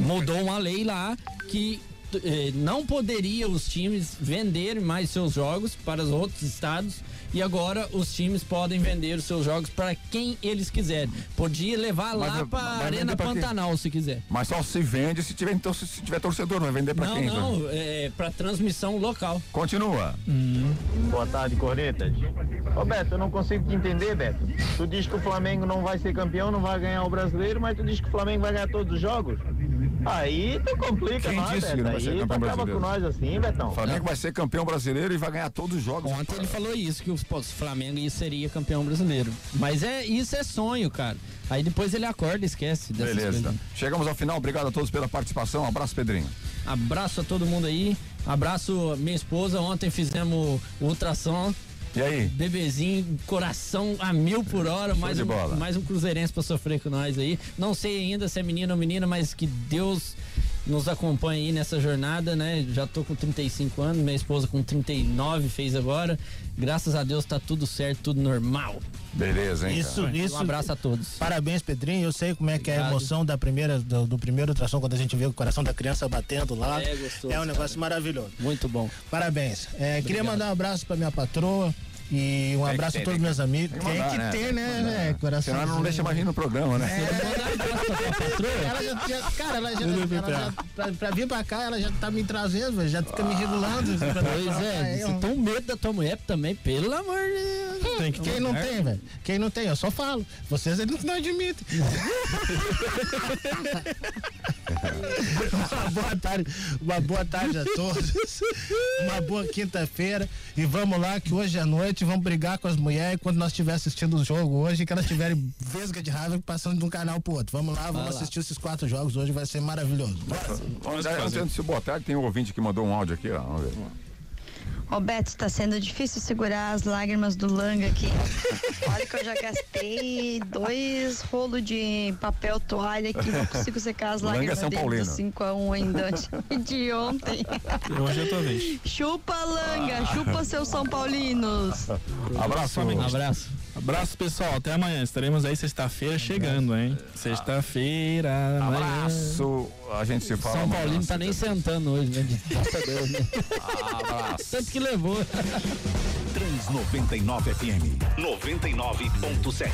Speaker 3: mudou uma lei lá que eh, não poderia os times vender mais seus jogos para os outros estados e agora os times podem vender os seus jogos para quem eles quiserem. Podia levar
Speaker 1: Mas
Speaker 3: lá para Arena
Speaker 1: vender?
Speaker 3: Pantanal se quiser.
Speaker 1: Mas só se vende se tiver, então, se tiver torcedor, vai vender pra
Speaker 3: não,
Speaker 1: quem?
Speaker 3: não, é para transmissão local.
Speaker 1: Continua.
Speaker 10: Boa tarde, Cornetas. Ô Beto, eu não consigo te entender, Beto. Tu diz que o Flamengo não vai ser campeão, não vai ganhar o brasileiro, mas tu diz que o Flamengo vai ganhar todos os jogos. Aí tu complica
Speaker 1: Quem
Speaker 10: nós,
Speaker 1: disse que não vai ser
Speaker 10: Aí
Speaker 1: campeão
Speaker 10: acaba com
Speaker 1: brasileiro?
Speaker 10: nós assim, Betão.
Speaker 1: O Flamengo vai ser campeão brasileiro e vai ganhar todos os jogos.
Speaker 3: Ontem ele falou isso, que o Flamengo ia- seria campeão brasileiro. Mas é isso é sonho, cara. Aí depois ele acorda e esquece
Speaker 1: Beleza.
Speaker 3: coisas.
Speaker 1: Chegamos ao final. Obrigado a todos pela participação. Um abraço, Pedrinho.
Speaker 3: Abraço a todo mundo aí. Abraço minha esposa. Ontem fizemos o ultrassom.
Speaker 1: E aí?
Speaker 3: Bebezinho, coração a mil por hora, mais
Speaker 1: de
Speaker 3: um,
Speaker 1: bola.
Speaker 3: mais um cruzeirense pra sofrer com nós aí. Não sei ainda se é menino ou menina, mas que Deus nos acompanhe aí nessa jornada, né? Já tô com 35 anos, minha esposa com 39 fez agora. Graças a Deus tá tudo certo, tudo normal.
Speaker 1: Beleza, hein?
Speaker 2: Isso,
Speaker 1: cara?
Speaker 2: isso.
Speaker 3: Um abraço a todos.
Speaker 2: Parabéns, Pedrinho. Eu sei como é que é a
Speaker 3: Obrigado.
Speaker 2: emoção da primeira, do, do primeiro ultrassom, quando a gente vê o coração da criança batendo lá.
Speaker 3: É gostoso,
Speaker 2: É um negócio maravilhoso.
Speaker 3: Muito bom.
Speaker 2: Parabéns. É, queria mandar um abraço pra minha patroa e um
Speaker 1: Tem que
Speaker 2: abraço
Speaker 1: ter,
Speaker 2: a todos
Speaker 1: tem
Speaker 2: meus amigos.
Speaker 1: tem que
Speaker 2: Tem
Speaker 1: mandar,
Speaker 2: que
Speaker 1: né?
Speaker 2: ter,
Speaker 1: Tem
Speaker 2: né,
Speaker 1: mandar.
Speaker 2: né? Coração.
Speaker 1: Senão não deixa mais vir no programa, né?
Speaker 2: Ela já, já- cara, ela já, ela já pra, pra vir pra cá, ela já tá me trazendo, já fica me regulando.
Speaker 3: Pois é,
Speaker 2: eu-
Speaker 3: você tem um medo da tua mulher também, pelo amor de Deus.
Speaker 2: Tem que Quem não tem, velho? Quem não tem, eu só falo. Vocês eles não admitem. uma boa tarde, uma boa tarde a todos. Uma boa quinta-feira. E vamos lá, que hoje à noite vamos brigar com as mulheres quando nós estivermos assistindo o jogo hoje, que elas tiverem vesga de raiva passando de um canal pro outro. Vamos lá, vamos
Speaker 3: Vai lá.
Speaker 2: assistir esses quatro jogos hoje, vai ser maravilhoso.
Speaker 1: Vamos antes de se botar, tem um ouvinte que mandou um áudio aqui, ó. Vamos ver.
Speaker 22: Roberto, está sendo difícil segurar as lágrimas do Langa aqui. Olha que eu já gastei dois rolos de papel toalha aqui, não consigo secar as
Speaker 1: Langa é
Speaker 22: lágrimas
Speaker 1: São
Speaker 22: dele
Speaker 1: Paulino.
Speaker 22: do 5x1 ainda de- de ontem.
Speaker 8: Hoje é a tua vez.
Speaker 22: Chupa, Langa, chupa seus São Paulinos.
Speaker 1: Abraço.
Speaker 8: Um
Speaker 3: abraço.
Speaker 8: Abraço, pessoal. Até amanhã. Estaremos aí sexta-feira chegando, hein? Sexta-feira.
Speaker 1: Abraço. A gente se fala.
Speaker 3: São
Speaker 1: amanhã.
Speaker 3: Paulino tá nem sentando hoje, né? Deus, né?
Speaker 1: Abraço.
Speaker 3: Tanto que levou.
Speaker 4: Trans 99 FM 99.7